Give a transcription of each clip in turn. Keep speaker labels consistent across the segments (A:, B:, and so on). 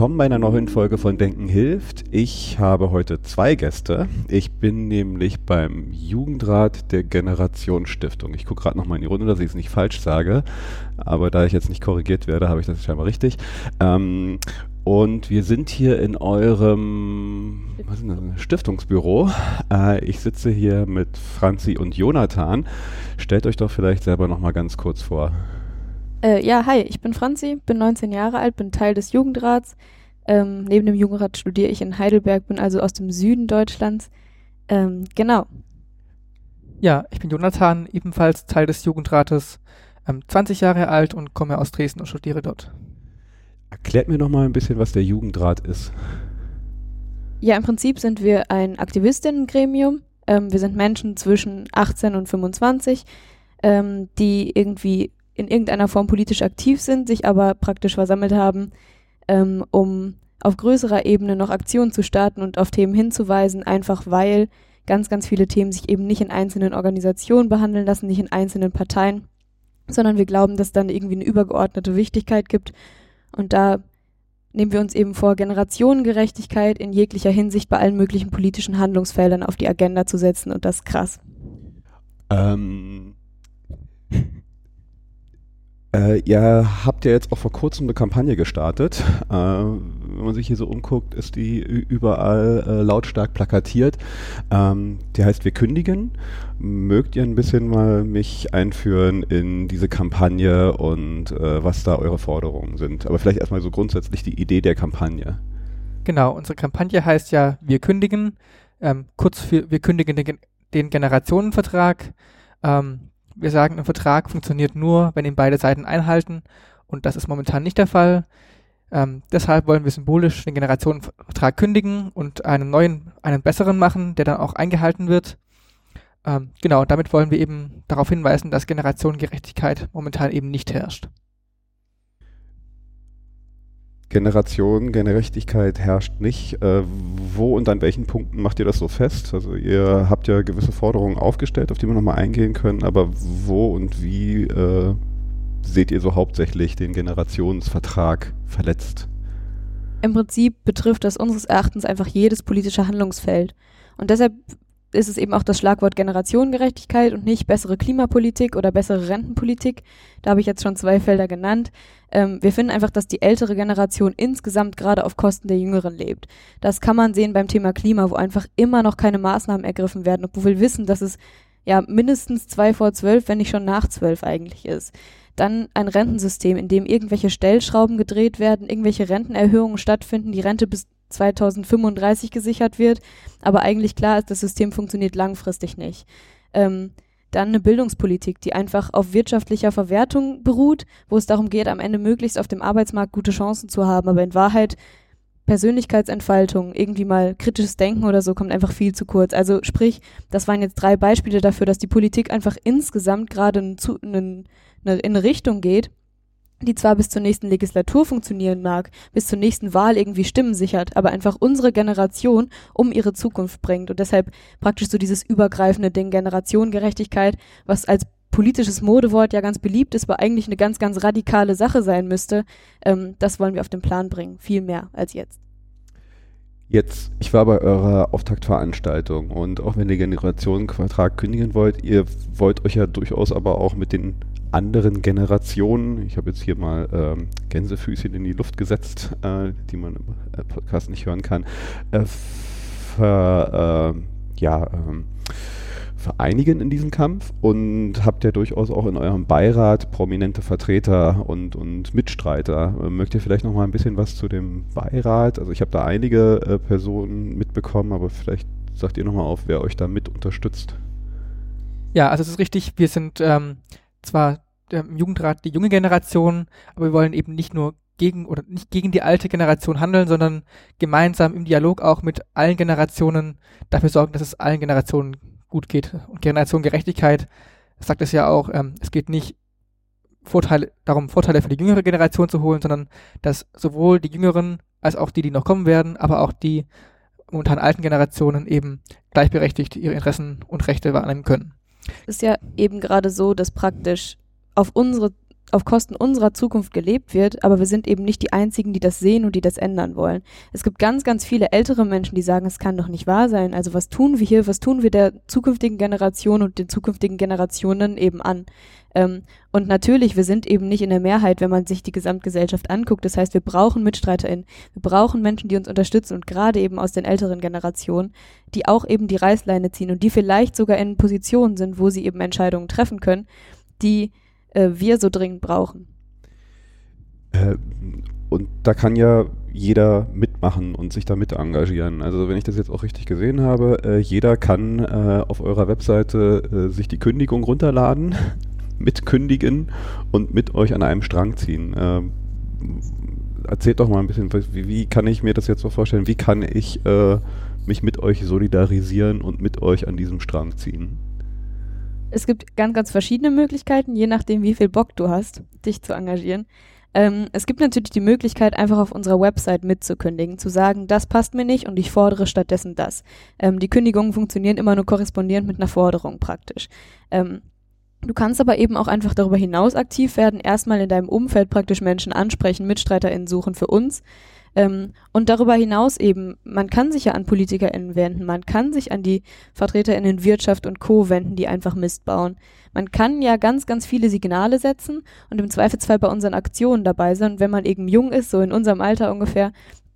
A: Willkommen bei einer neuen Folge von Denken hilft. Ich habe heute zwei Gäste. Ich bin nämlich beim Jugendrat der Generation Stiftung. Ich gucke gerade nochmal in die Runde, dass ich es nicht falsch sage. Aber da ich jetzt nicht korrigiert werde, habe ich das scheinbar richtig. Ähm, und wir sind hier in eurem das, Stiftungsbüro. Äh, ich sitze hier mit Franzi und Jonathan. Stellt euch doch vielleicht selber nochmal ganz kurz vor.
B: Äh, ja, hi, ich bin Franzi, bin 19 Jahre alt, bin Teil des Jugendrats. Ähm, neben dem Jugendrat studiere ich in Heidelberg, bin also aus dem Süden Deutschlands. Ähm, genau.
C: Ja, ich bin Jonathan, ebenfalls Teil des Jugendrates, ähm, 20 Jahre alt und komme aus Dresden und studiere dort.
A: Erklärt mir noch mal ein bisschen, was der Jugendrat ist.
B: Ja, im Prinzip sind wir ein Aktivistinnengremium. Ähm, wir sind Menschen zwischen 18 und 25, ähm, die irgendwie in irgendeiner Form politisch aktiv sind, sich aber praktisch versammelt haben, ähm, um auf größerer Ebene noch Aktionen zu starten und auf Themen hinzuweisen, einfach weil ganz, ganz viele Themen sich eben nicht in einzelnen Organisationen behandeln lassen, nicht in einzelnen Parteien, sondern wir glauben, dass dann irgendwie eine übergeordnete Wichtigkeit gibt. Und da nehmen wir uns eben vor, Generationengerechtigkeit in jeglicher Hinsicht bei allen möglichen politischen Handlungsfeldern auf die Agenda zu setzen und das ist krass.
A: Ähm, äh, ihr habt ja jetzt auch vor kurzem eine Kampagne gestartet. Äh, wenn man sich hier so umguckt, ist die überall äh, lautstark plakatiert. Ähm, die heißt Wir kündigen. Mögt ihr ein bisschen mal mich einführen in diese Kampagne und äh, was da eure Forderungen sind? Aber vielleicht erstmal so grundsätzlich die Idee der Kampagne.
C: Genau, unsere Kampagne heißt ja Wir kündigen. Ähm, kurz für Wir kündigen den, den Generationenvertrag. Ähm, wir sagen, ein Vertrag funktioniert nur, wenn ihn beide Seiten einhalten und das ist momentan nicht der Fall. Ähm, deshalb wollen wir symbolisch den Generationenvertrag kündigen und einen neuen, einen besseren machen, der dann auch eingehalten wird. Ähm, genau, damit wollen wir eben darauf hinweisen, dass Generationengerechtigkeit momentan eben nicht herrscht.
A: Generation, Gerechtigkeit herrscht nicht. Äh, wo und an welchen Punkten macht ihr das so fest? Also ihr habt ja gewisse Forderungen aufgestellt, auf die wir nochmal eingehen können, aber wo und wie äh, seht ihr so hauptsächlich den Generationsvertrag verletzt?
B: Im Prinzip betrifft das unseres Erachtens einfach jedes politische Handlungsfeld. Und deshalb ist es eben auch das Schlagwort Generationengerechtigkeit und nicht bessere Klimapolitik oder bessere Rentenpolitik. Da habe ich jetzt schon zwei Felder genannt. Ähm, wir finden einfach, dass die ältere Generation insgesamt gerade auf Kosten der Jüngeren lebt. Das kann man sehen beim Thema Klima, wo einfach immer noch keine Maßnahmen ergriffen werden, obwohl wir wissen, dass es ja mindestens zwei vor zwölf, wenn nicht schon nach zwölf eigentlich ist. Dann ein Rentensystem, in dem irgendwelche Stellschrauben gedreht werden, irgendwelche Rentenerhöhungen stattfinden, die Rente bis 2035 gesichert wird, aber eigentlich klar ist, das System funktioniert langfristig nicht. Ähm, dann eine Bildungspolitik, die einfach auf wirtschaftlicher Verwertung beruht, wo es darum geht, am Ende möglichst auf dem Arbeitsmarkt gute Chancen zu haben, aber in Wahrheit Persönlichkeitsentfaltung, irgendwie mal kritisches Denken oder so kommt einfach viel zu kurz. Also sprich, das waren jetzt drei Beispiele dafür, dass die Politik einfach insgesamt gerade in eine Richtung geht, die zwar bis zur nächsten Legislatur funktionieren mag, bis zur nächsten Wahl irgendwie Stimmen sichert, aber einfach unsere Generation um ihre Zukunft bringt und deshalb praktisch so dieses übergreifende Ding Generationengerechtigkeit, was als politisches Modewort ja ganz beliebt ist, aber eigentlich eine ganz, ganz radikale Sache sein müsste, ähm, das wollen wir auf den Plan bringen, viel mehr als jetzt.
A: Jetzt, ich war bei eurer Auftaktveranstaltung und auch wenn ihr Generationenvertrag kündigen wollt, ihr wollt euch ja durchaus aber auch mit den anderen Generationen, ich habe jetzt hier mal ähm, Gänsefüßchen in die Luft gesetzt, äh, die man im äh, Podcast nicht hören kann, äh, ver, äh, ja, ähm, vereinigen in diesem Kampf und habt ja durchaus auch in eurem Beirat prominente Vertreter und, und Mitstreiter. Äh, mögt ihr vielleicht noch mal ein bisschen was zu dem Beirat? Also ich habe da einige äh, Personen mitbekommen, aber vielleicht sagt ihr noch mal auf, wer euch da mit unterstützt.
C: Ja, also es ist richtig, wir sind ähm, zwar im Jugendrat die junge Generation, aber wir wollen eben nicht nur gegen oder nicht gegen die alte Generation handeln, sondern gemeinsam im Dialog auch mit allen Generationen dafür sorgen, dass es allen Generationen gut geht. Und Generationengerechtigkeit sagt es ja auch, ähm, es geht nicht Vorteile, darum, Vorteile für die jüngere Generation zu holen, sondern dass sowohl die jüngeren als auch die, die noch kommen werden, aber auch die momentan alten Generationen eben gleichberechtigt ihre Interessen und Rechte wahrnehmen können.
B: Ist ja eben gerade so, dass praktisch auf unsere auf Kosten unserer Zukunft gelebt wird, aber wir sind eben nicht die Einzigen, die das sehen und die das ändern wollen. Es gibt ganz, ganz viele ältere Menschen, die sagen, es kann doch nicht wahr sein. Also was tun wir hier? Was tun wir der zukünftigen Generation und den zukünftigen Generationen eben an? Ähm, und natürlich, wir sind eben nicht in der Mehrheit, wenn man sich die Gesamtgesellschaft anguckt. Das heißt, wir brauchen MitstreiterInnen, wir brauchen Menschen, die uns unterstützen und gerade eben aus den älteren Generationen, die auch eben die Reißleine ziehen und die vielleicht sogar in Positionen sind, wo sie eben Entscheidungen treffen können, die äh, wir so dringend brauchen.
A: Äh, und da kann ja jeder mitmachen und sich damit engagieren. Also wenn ich das jetzt auch richtig gesehen habe, äh, jeder kann äh, auf eurer Webseite äh, sich die Kündigung runterladen mitkündigen und mit euch an einem Strang ziehen. Ähm, erzählt doch mal ein bisschen, wie, wie, kann ich mir das jetzt so vorstellen? Wie kann ich äh, mich mit euch solidarisieren und mit euch an diesem Strang ziehen?
B: Es gibt ganz, ganz verschiedene Möglichkeiten, je nachdem, wie viel Bock du hast, dich zu engagieren. Ähm, es gibt natürlich die Möglichkeit, einfach auf unserer Website mitzukündigen, zu sagen, das passt mir nicht und ich fordere stattdessen das. Ähm, die Kündigungen funktionieren immer nur korrespondierend mit einer Forderung praktisch. Ähm, Du kannst aber eben auch einfach darüber hinaus aktiv werden, erstmal in deinem Umfeld praktisch Menschen ansprechen, MitstreiterInnen suchen für uns. Ähm, und darüber hinaus eben, man kann sich ja an PolitikerInnen wenden, man kann sich an die VertreterInnen Wirtschaft und Co. wenden, die einfach Mist bauen. Man kann ja ganz, ganz viele Signale setzen und im Zweifelsfall bei unseren Aktionen dabei sein. Und wenn man eben jung ist, so in unserem Alter ungefähr,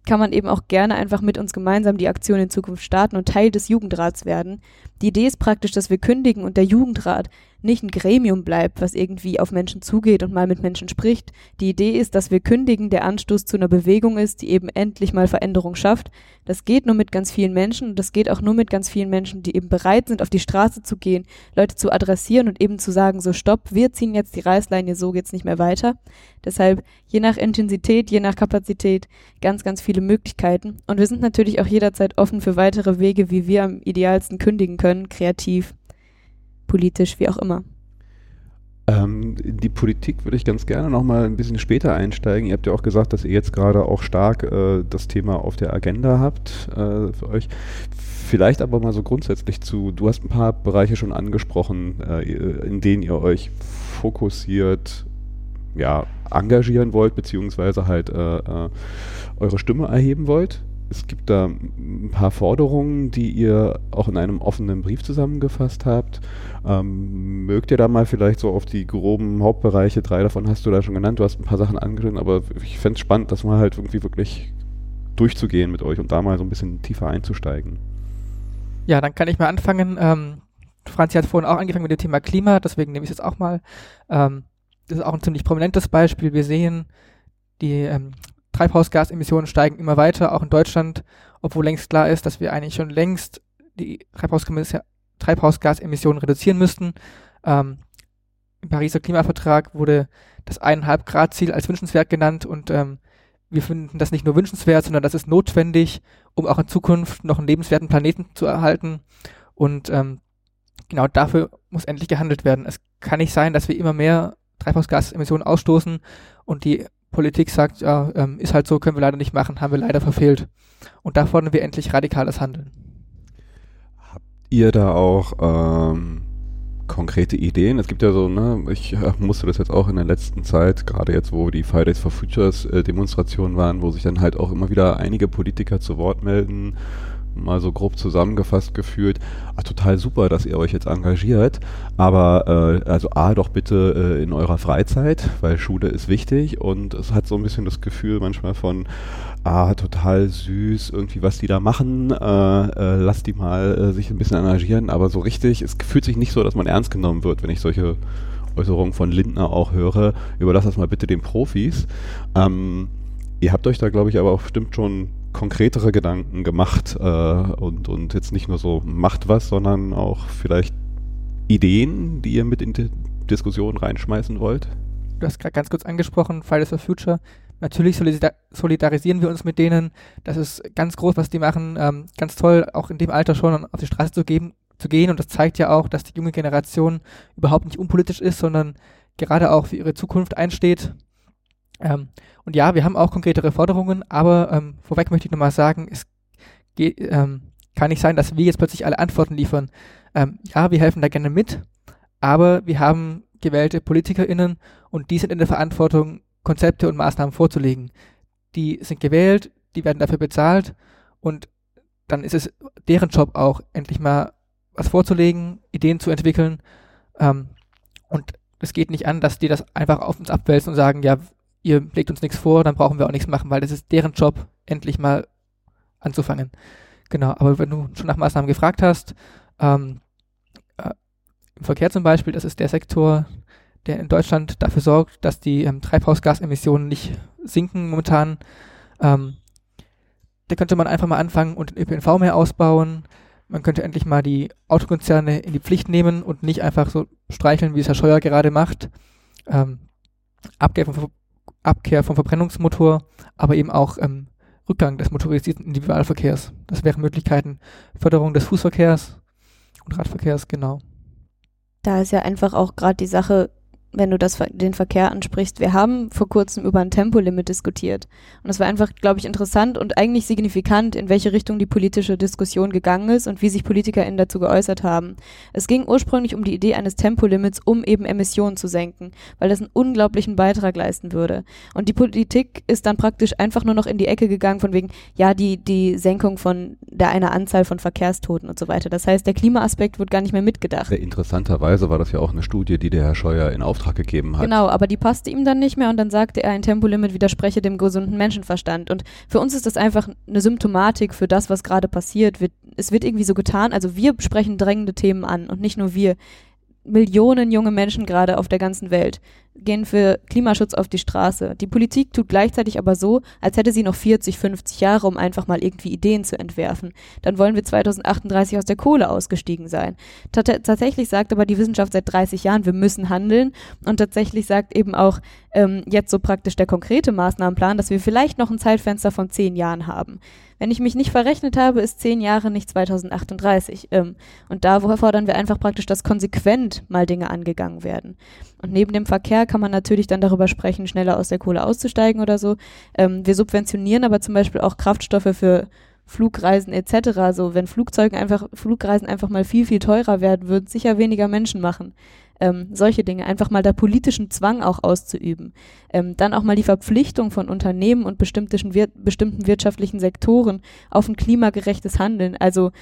B: kann man eben auch gerne einfach mit uns gemeinsam die Aktion in Zukunft starten und Teil des Jugendrats werden. Die Idee ist praktisch, dass wir kündigen und der Jugendrat nicht ein Gremium bleibt, was irgendwie auf Menschen zugeht und mal mit Menschen spricht. Die Idee ist, dass wir kündigen, der Anstoß zu einer Bewegung ist, die eben endlich mal Veränderung schafft. Das geht nur mit ganz vielen Menschen und das geht auch nur mit ganz vielen Menschen, die eben bereit sind, auf die Straße zu gehen, Leute zu adressieren und eben zu sagen, so stopp, wir ziehen jetzt die Reißleine, so geht's nicht mehr weiter. Deshalb je nach Intensität, je nach Kapazität ganz, ganz viele Möglichkeiten. Und wir sind natürlich auch jederzeit offen für weitere Wege, wie wir am idealsten kündigen können, kreativ politisch, wie auch immer.
A: Ähm, die Politik würde ich ganz gerne noch mal ein bisschen später einsteigen. Ihr habt ja auch gesagt, dass ihr jetzt gerade auch stark äh, das Thema auf der Agenda habt äh, für euch. Vielleicht aber mal so grundsätzlich zu, du hast ein paar Bereiche schon angesprochen, äh, in denen ihr euch fokussiert, ja, engagieren wollt, beziehungsweise halt äh, äh, eure Stimme erheben wollt es gibt da ein paar Forderungen, die ihr auch in einem offenen Brief zusammengefasst habt. Ähm, mögt ihr da mal vielleicht so auf die groben Hauptbereiche, drei davon hast du da schon genannt, du hast ein paar Sachen angeschnitten, aber ich fände es spannend, das mal halt irgendwie wirklich durchzugehen mit euch und da mal so ein bisschen tiefer einzusteigen.
C: Ja, dann kann ich mal anfangen. Ähm, Franzi hat vorhin auch angefangen mit dem Thema Klima, deswegen nehme ich es jetzt auch mal. Ähm, das ist auch ein ziemlich prominentes Beispiel. Wir sehen die ähm, Treibhausgasemissionen steigen immer weiter, auch in Deutschland, obwohl längst klar ist, dass wir eigentlich schon längst die Treibhausgasemissionen reduzieren müssten. Ähm, Im Pariser Klimavertrag wurde das 1,5 Grad Ziel als wünschenswert genannt und ähm, wir finden das nicht nur wünschenswert, sondern das ist notwendig, um auch in Zukunft noch einen lebenswerten Planeten zu erhalten. Und ähm, genau dafür muss endlich gehandelt werden. Es kann nicht sein, dass wir immer mehr Treibhausgasemissionen ausstoßen und die Politik sagt, ja, ähm, ist halt so, können wir leider nicht machen, haben wir leider verfehlt. Und da fordern wir endlich radikales Handeln.
A: Habt ihr da auch ähm, konkrete Ideen? Es gibt ja so, ne, ich äh, musste das jetzt auch in der letzten Zeit, gerade jetzt, wo die Fridays for Futures äh, Demonstrationen waren, wo sich dann halt auch immer wieder einige Politiker zu Wort melden mal so grob zusammengefasst gefühlt, ah, total super, dass ihr euch jetzt engagiert, aber äh, also A, doch bitte äh, in eurer Freizeit, weil Schule ist wichtig und es hat so ein bisschen das Gefühl manchmal von, ah, total süß, irgendwie was die da machen, äh, äh, lass die mal äh, sich ein bisschen engagieren, aber so richtig, es fühlt sich nicht so, dass man ernst genommen wird, wenn ich solche Äußerungen von Lindner auch höre, überlass das mal bitte den Profis. Ähm, ihr habt euch da, glaube ich, aber auch bestimmt schon konkretere Gedanken gemacht äh, und, und jetzt nicht nur so macht was, sondern auch vielleicht Ideen, die ihr mit in die Diskussion reinschmeißen wollt?
C: Du hast gerade ganz kurz angesprochen, Fridays for Future. Natürlich solidarisieren wir uns mit denen. Das ist ganz groß, was die machen. Ähm, ganz toll, auch in dem Alter schon auf die Straße zu, geben, zu gehen. Und das zeigt ja auch, dass die junge Generation überhaupt nicht unpolitisch ist, sondern gerade auch für ihre Zukunft einsteht. Ähm, und ja, wir haben auch konkretere Forderungen, aber ähm, vorweg möchte ich nochmal sagen, es geht, ähm, kann nicht sein, dass wir jetzt plötzlich alle Antworten liefern. Ähm, ja, wir helfen da gerne mit, aber wir haben gewählte PolitikerInnen und die sind in der Verantwortung, Konzepte und Maßnahmen vorzulegen. Die sind gewählt, die werden dafür bezahlt und dann ist es deren Job auch, endlich mal was vorzulegen, Ideen zu entwickeln. Ähm, und es geht nicht an, dass die das einfach auf uns abwälzen und sagen, ja, ihr legt uns nichts vor, dann brauchen wir auch nichts machen, weil das ist deren Job, endlich mal anzufangen. Genau, aber wenn du schon nach Maßnahmen gefragt hast, ähm, äh, im Verkehr zum Beispiel, das ist der Sektor, der in Deutschland dafür sorgt, dass die ähm, Treibhausgasemissionen nicht sinken momentan. Ähm, da könnte man einfach mal anfangen und den ÖPNV mehr ausbauen. Man könnte endlich mal die Autokonzerne in die Pflicht nehmen und nicht einfach so streicheln, wie es Herr Scheuer gerade macht. Ähm, vom, Abkehr vom Verbrennungsmotor, aber eben auch ähm, Rückgang des motorisierten Individualverkehrs. Das wären Möglichkeiten. Förderung des Fußverkehrs und Radverkehrs, genau.
B: Da ist ja einfach auch gerade die Sache, wenn du das, den Verkehr ansprichst. Wir haben vor kurzem über ein Tempolimit diskutiert. Und es war einfach, glaube ich, interessant und eigentlich signifikant, in welche Richtung die politische Diskussion gegangen ist und wie sich PolitikerInnen dazu geäußert haben. Es ging ursprünglich um die Idee eines Tempolimits, um eben Emissionen zu senken, weil das einen unglaublichen Beitrag leisten würde. Und die Politik ist dann praktisch einfach nur noch in die Ecke gegangen von wegen, ja, die, die Senkung von der einer Anzahl von Verkehrstoten und so weiter. Das heißt, der Klimaaspekt wird gar nicht mehr mitgedacht.
A: Interessanterweise war das ja auch eine Studie, die der Herr Scheuer in Auftrag Auftrag gegeben hat.
B: Genau, aber die passte ihm dann nicht mehr und dann sagte er, ein Tempolimit widerspreche dem gesunden Menschenverstand. Und für uns ist das einfach eine Symptomatik für das, was gerade passiert. Es wird irgendwie so getan, also wir sprechen drängende Themen an und nicht nur wir. Millionen junge Menschen gerade auf der ganzen Welt gehen für Klimaschutz auf die Straße. Die Politik tut gleichzeitig aber so, als hätte sie noch 40, 50 Jahre, um einfach mal irgendwie Ideen zu entwerfen. Dann wollen wir 2038 aus der Kohle ausgestiegen sein. T tatsächlich sagt aber die Wissenschaft seit 30 Jahren, wir müssen handeln. Und tatsächlich sagt eben auch ähm, jetzt so praktisch der konkrete Maßnahmenplan, dass wir vielleicht noch ein Zeitfenster von 10 Jahren haben. Wenn ich mich nicht verrechnet habe, ist zehn Jahre nicht 2038. Ähm, und da fordern wir einfach praktisch, dass konsequent mal Dinge angegangen werden. Und neben dem Verkehr kann man natürlich dann darüber sprechen, schneller aus der Kohle auszusteigen oder so. Ähm, wir subventionieren aber zum Beispiel auch Kraftstoffe für Flugreisen etc. So, wenn Flugzeugen einfach, Flugreisen einfach mal viel, viel teurer werden, würden sicher weniger Menschen machen ähm, solche Dinge, einfach mal da politischen Zwang auch auszuüben. Ähm, dann auch mal die Verpflichtung von Unternehmen und bestimmten, wir bestimmten wirtschaftlichen Sektoren auf ein klimagerechtes Handeln. Also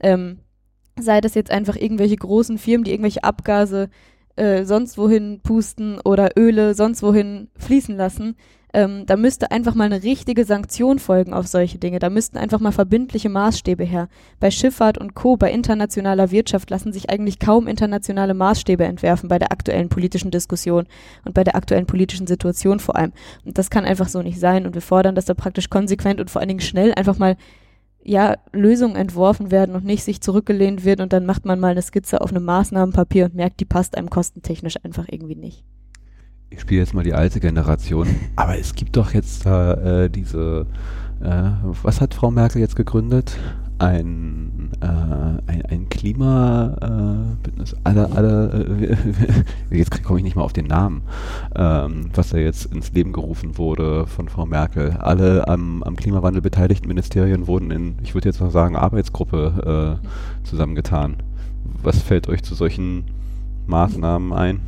B: ähm, sei das jetzt einfach irgendwelche großen Firmen, die irgendwelche Abgase äh, sonst wohin pusten oder Öle sonst wohin fließen lassen, ähm, da müsste einfach mal eine richtige Sanktion folgen auf solche Dinge. Da müssten einfach mal verbindliche Maßstäbe her. Bei Schifffahrt und Co., bei internationaler Wirtschaft lassen sich eigentlich kaum internationale Maßstäbe entwerfen bei der aktuellen politischen Diskussion und bei der aktuellen politischen Situation vor allem. Und das kann einfach so nicht sein. Und wir fordern, dass da praktisch konsequent und vor allen Dingen schnell einfach mal ja, Lösungen entworfen werden und nicht sich zurückgelehnt wird und dann macht man mal eine Skizze auf einem Maßnahmenpapier und merkt, die passt einem kostentechnisch einfach irgendwie nicht
A: ich spiele jetzt mal die alte Generation, aber es gibt doch jetzt äh, diese, äh, was hat Frau Merkel jetzt gegründet? Ein, äh, ein, ein Klima-Bündnis, alle, alle, äh, jetzt komme ich nicht mal auf den Namen, ähm, was da jetzt ins Leben gerufen wurde von Frau Merkel. Alle am, am Klimawandel beteiligten Ministerien wurden in, ich würde jetzt mal sagen, Arbeitsgruppe äh, zusammengetan. Was fällt euch zu solchen Maßnahmen ein?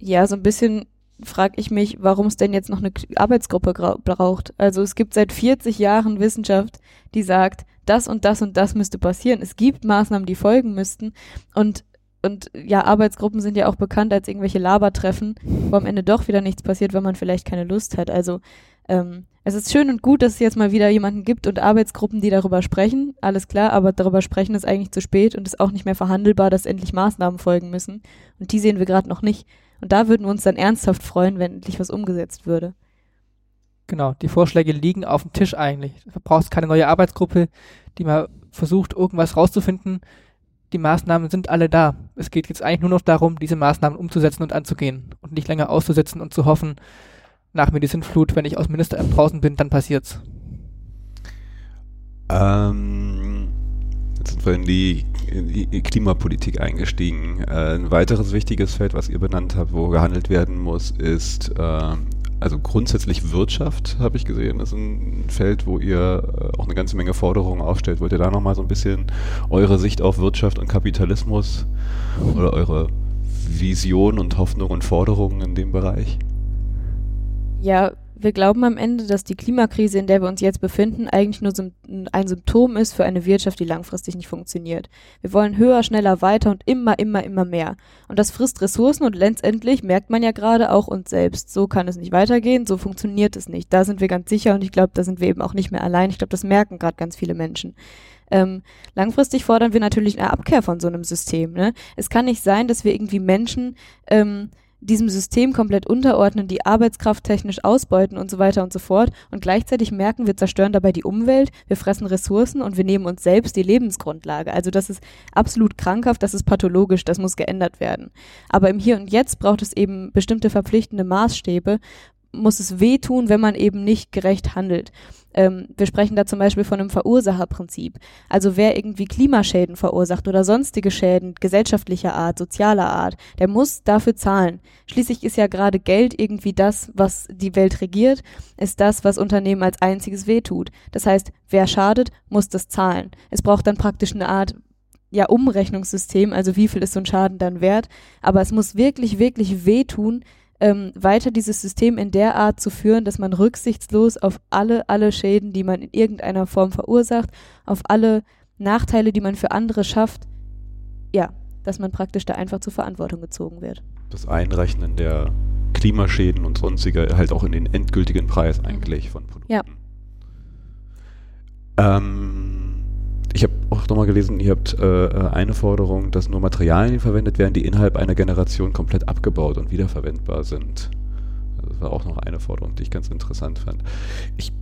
B: ja, so ein bisschen frage ich mich, warum es denn jetzt noch eine Arbeitsgruppe braucht. Also es gibt seit 40 Jahren Wissenschaft, die sagt, das und das und das müsste passieren. Es gibt Maßnahmen, die folgen müssten. Und, und ja, Arbeitsgruppen sind ja auch bekannt als irgendwelche Labertreffen, wo am Ende doch wieder nichts passiert, wenn man vielleicht keine Lust hat. Also ähm, es ist schön und gut, dass es jetzt mal wieder jemanden gibt und Arbeitsgruppen, die darüber sprechen. Alles klar, aber darüber sprechen ist eigentlich zu spät und ist auch nicht mehr verhandelbar, dass endlich Maßnahmen folgen müssen. Und die sehen wir gerade noch nicht. Und da würden wir uns dann ernsthaft freuen, wenn endlich was umgesetzt würde.
C: Genau, die Vorschläge liegen auf dem Tisch eigentlich. Du brauchst keine neue Arbeitsgruppe, die mal versucht, irgendwas rauszufinden. Die Maßnahmen sind alle da. Es geht jetzt eigentlich nur noch darum, diese Maßnahmen umzusetzen und anzugehen und nicht länger auszusetzen und zu hoffen, nach mir die Sintflut, wenn ich aus Ministeramt draußen bin, dann passiert's.
A: Ähm, jetzt sind wir in die in Klimapolitik eingestiegen. Äh, ein weiteres wichtiges Feld, was ihr benannt habt, wo gehandelt werden muss, ist äh, also grundsätzlich Wirtschaft, habe ich gesehen. Ist ein Feld, wo ihr äh, auch eine ganze Menge Forderungen aufstellt. Wollt ihr da nochmal so ein bisschen eure Sicht auf Wirtschaft und Kapitalismus oder eure Vision und Hoffnung und Forderungen in dem Bereich?
B: Ja, wir glauben am Ende, dass die Klimakrise, in der wir uns jetzt befinden, eigentlich nur ein Symptom ist für eine Wirtschaft, die langfristig nicht funktioniert. Wir wollen höher, schneller, weiter und immer, immer, immer mehr. Und das frisst Ressourcen und letztendlich merkt man ja gerade auch uns selbst. So kann es nicht weitergehen, so funktioniert es nicht. Da sind wir ganz sicher und ich glaube, da sind wir eben auch nicht mehr allein. Ich glaube, das merken gerade ganz viele Menschen. Ähm, langfristig fordern wir natürlich eine Abkehr von so einem System. Ne? Es kann nicht sein, dass wir irgendwie Menschen ähm, diesem System komplett unterordnen, die Arbeitskraft technisch ausbeuten und so weiter und so fort. Und gleichzeitig merken, wir zerstören dabei die Umwelt, wir fressen Ressourcen und wir nehmen uns selbst die Lebensgrundlage. Also das ist absolut krankhaft, das ist pathologisch, das muss geändert werden. Aber im Hier und Jetzt braucht es eben bestimmte verpflichtende Maßstäbe, muss es wehtun, wenn man eben nicht gerecht handelt. Ähm, wir sprechen da zum Beispiel von einem Verursacherprinzip. Also wer irgendwie Klimaschäden verursacht oder sonstige Schäden gesellschaftlicher Art, sozialer Art, der muss dafür zahlen. Schließlich ist ja gerade Geld irgendwie das, was die Welt regiert, ist das, was Unternehmen als einziges wehtut. Das heißt, wer schadet, muss das zahlen. Es braucht dann praktisch eine Art ja, Umrechnungssystem, also wie viel ist so ein Schaden dann wert. Aber es muss wirklich, wirklich wehtun, ähm, weiter dieses System in der Art zu führen, dass man rücksichtslos auf alle, alle Schäden, die man in irgendeiner Form verursacht, auf alle Nachteile, die man für andere schafft, ja, dass man praktisch da einfach zur Verantwortung gezogen wird.
A: Das Einrechnen der Klimaschäden und sonstige halt auch in den endgültigen Preis mhm. eigentlich von Produkten.
B: Ja.
A: Ähm, ich habe auch nochmal gelesen, ihr habt äh, eine Forderung, dass nur Materialien verwendet werden, die innerhalb einer Generation komplett abgebaut und wiederverwendbar sind. Das war auch noch eine Forderung, die ich ganz interessant fand. Ich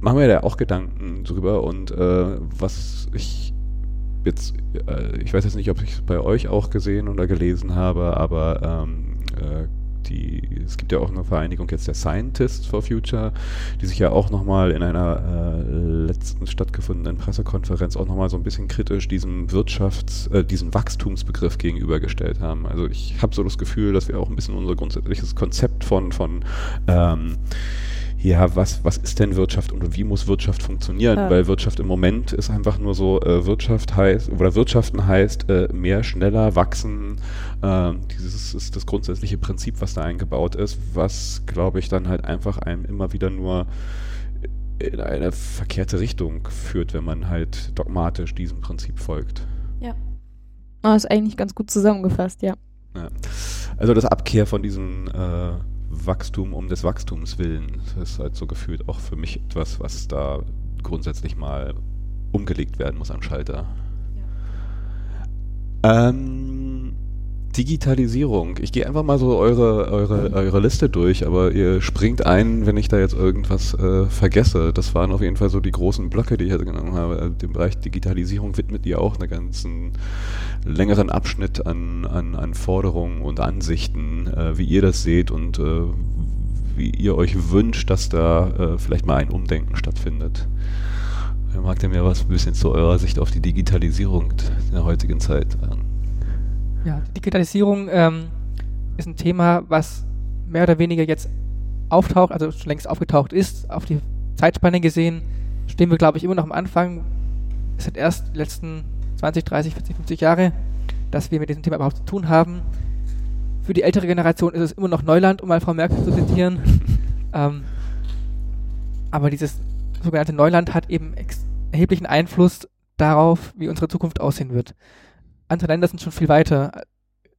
A: mache mir da auch Gedanken drüber und äh, was ich jetzt, äh, ich weiß jetzt nicht, ob ich es bei euch auch gesehen oder gelesen habe, aber ähm, äh, die, es gibt ja auch eine Vereinigung jetzt der Scientists for Future, die sich ja auch nochmal in einer äh, letzten stattgefundenen Pressekonferenz auch nochmal so ein bisschen kritisch diesem Wirtschafts-, äh, diesen Wachstumsbegriff gegenübergestellt haben. Also ich habe so das Gefühl, dass wir auch ein bisschen unser grundsätzliches Konzept von, von ähm, ja, was, was ist denn Wirtschaft und wie muss Wirtschaft funktionieren? Ja. Weil Wirtschaft im Moment ist einfach nur so, äh, Wirtschaft heißt, oder Wirtschaften heißt äh, mehr, schneller, wachsen. Äh, dieses ist das grundsätzliche Prinzip, was da eingebaut ist, was, glaube ich, dann halt einfach einem immer wieder nur in eine verkehrte Richtung führt, wenn man halt dogmatisch diesem Prinzip folgt.
B: Ja. Oh, ist eigentlich ganz gut zusammengefasst, ja. ja.
A: Also das Abkehr von diesen äh, Wachstum um des Wachstums willen. Das ist halt so gefühlt auch für mich etwas, was da grundsätzlich mal umgelegt werden muss am Schalter. Ja. Ähm, Digitalisierung. Ich gehe einfach mal so eure, eure, eure Liste durch, aber ihr springt ein, wenn ich da jetzt irgendwas äh, vergesse. Das waren auf jeden Fall so die großen Blöcke, die ich jetzt genommen habe. Äh, dem Bereich Digitalisierung widmet ihr auch einen ganzen längeren Abschnitt an, an, an Forderungen und Ansichten, äh, wie ihr das seht und äh, wie ihr euch wünscht, dass da äh, vielleicht mal ein Umdenken stattfindet. Mag ihr mir was ein bisschen zu eurer Sicht auf die Digitalisierung in der heutigen Zeit sagen?
C: Ja, Digitalisierung ähm, ist ein Thema, was mehr oder weniger jetzt auftaucht, also schon längst aufgetaucht ist. Auf die Zeitspanne gesehen stehen wir, glaube ich, immer noch am Anfang. Es hat erst die letzten 20, 30, 40, 50 Jahre, dass wir mit diesem Thema überhaupt zu tun haben. Für die ältere Generation ist es immer noch Neuland, um mal Frau Merkel zu zitieren. ähm, aber dieses sogenannte Neuland hat eben erheblichen Einfluss darauf, wie unsere Zukunft aussehen wird andere Länder sind schon viel weiter.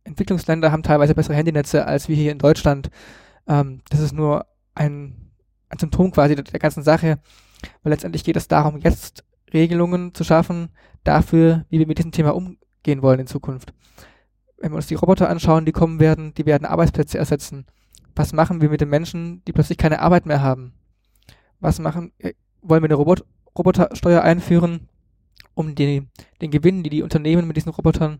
C: Entwicklungsländer haben teilweise bessere Handynetze als wir hier in Deutschland. Ähm, das ist nur ein, ein Symptom quasi der, der, ganzen Sache, weil letztendlich geht es darum, jetzt Regelungen zu schaffen dafür, wie wir mit diesem Thema umgehen wollen in Zukunft. Wenn wir uns die Roboter anschauen, die kommen werden, die werden Arbeitsplätze ersetzen. Was machen wir mit den Menschen, die plötzlich keine Arbeit mehr haben? Was machen, äh, wollen wir eine Robot Robotersteuer einführen, um die, den Gewinn, die die Unternehmen mit diesen Robotern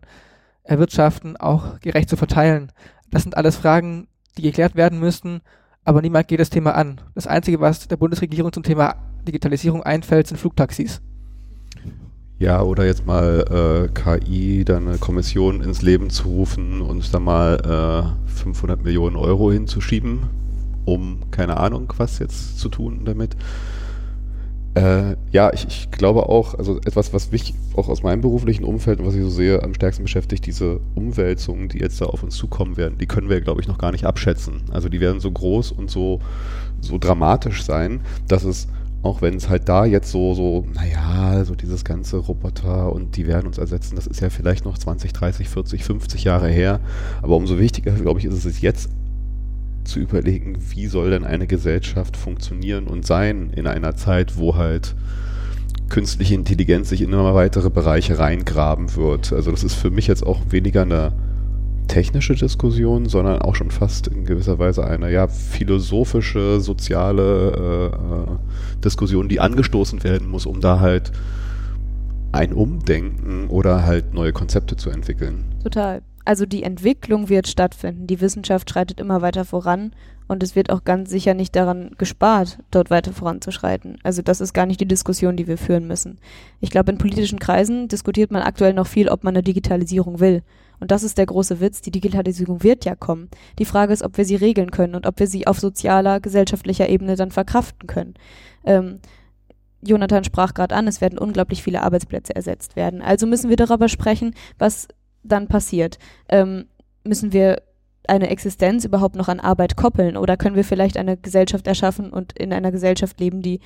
C: erwirtschaften, auch gerecht zu verteilen. Das sind alles Fragen, die geklärt werden müssten, aber niemand geht das Thema an. Das Einzige, was der Bundesregierung zum Thema Digitalisierung einfällt, sind Flugtaxis.
A: Ja, oder jetzt mal äh, KI, dann eine Kommission ins Leben zu rufen und da mal äh, 500 Millionen Euro hinzuschieben, um keine Ahnung was jetzt zu tun damit Äh, ja, ich, ich, glaube auch, also etwas, was mich auch aus meinem beruflichen Umfeld und was ich so sehe, am stärksten beschäftigt, diese Umwälzungen, die jetzt da auf uns zukommen werden, die können wir, glaube ich, noch gar nicht abschätzen. Also die werden so groß und so, so dramatisch sein, dass es, auch wenn es halt da jetzt so, so, naja, so dieses ganze Roboter und die werden uns ersetzen, das ist ja vielleicht noch 20, 30, 40, 50 Jahre her. Aber umso wichtiger, glaube ich, ist es jetzt zu überlegen, wie soll denn eine Gesellschaft funktionieren und sein in einer Zeit, wo halt künstliche Intelligenz sich in immer weitere Bereiche reingraben wird. Also das ist für mich jetzt auch weniger eine technische Diskussion, sondern auch schon fast in gewisser Weise eine ja, philosophische, soziale äh, Diskussion, die angestoßen werden muss, um da halt ein Umdenken oder halt neue Konzepte zu entwickeln.
B: Total also die Entwicklung wird stattfinden. Die Wissenschaft schreitet immer weiter voran und es wird auch ganz sicher nicht daran gespart, dort weiter voranzuschreiten. Also das ist gar nicht die Diskussion, die wir führen müssen. Ich glaube, in politischen Kreisen diskutiert man aktuell noch viel, ob man eine Digitalisierung will. Und das ist der große Witz. Die Digitalisierung wird ja kommen. Die Frage ist, ob wir sie regeln können und ob wir sie auf sozialer, gesellschaftlicher Ebene dann verkraften können. Ähm, Jonathan sprach gerade an, es werden unglaublich viele Arbeitsplätze ersetzt werden. Also müssen wir darüber sprechen, was dann passiert? Ähm, müssen wir eine Existenz überhaupt noch an Arbeit koppeln oder können wir vielleicht eine Gesellschaft erschaffen und in einer Gesellschaft leben, die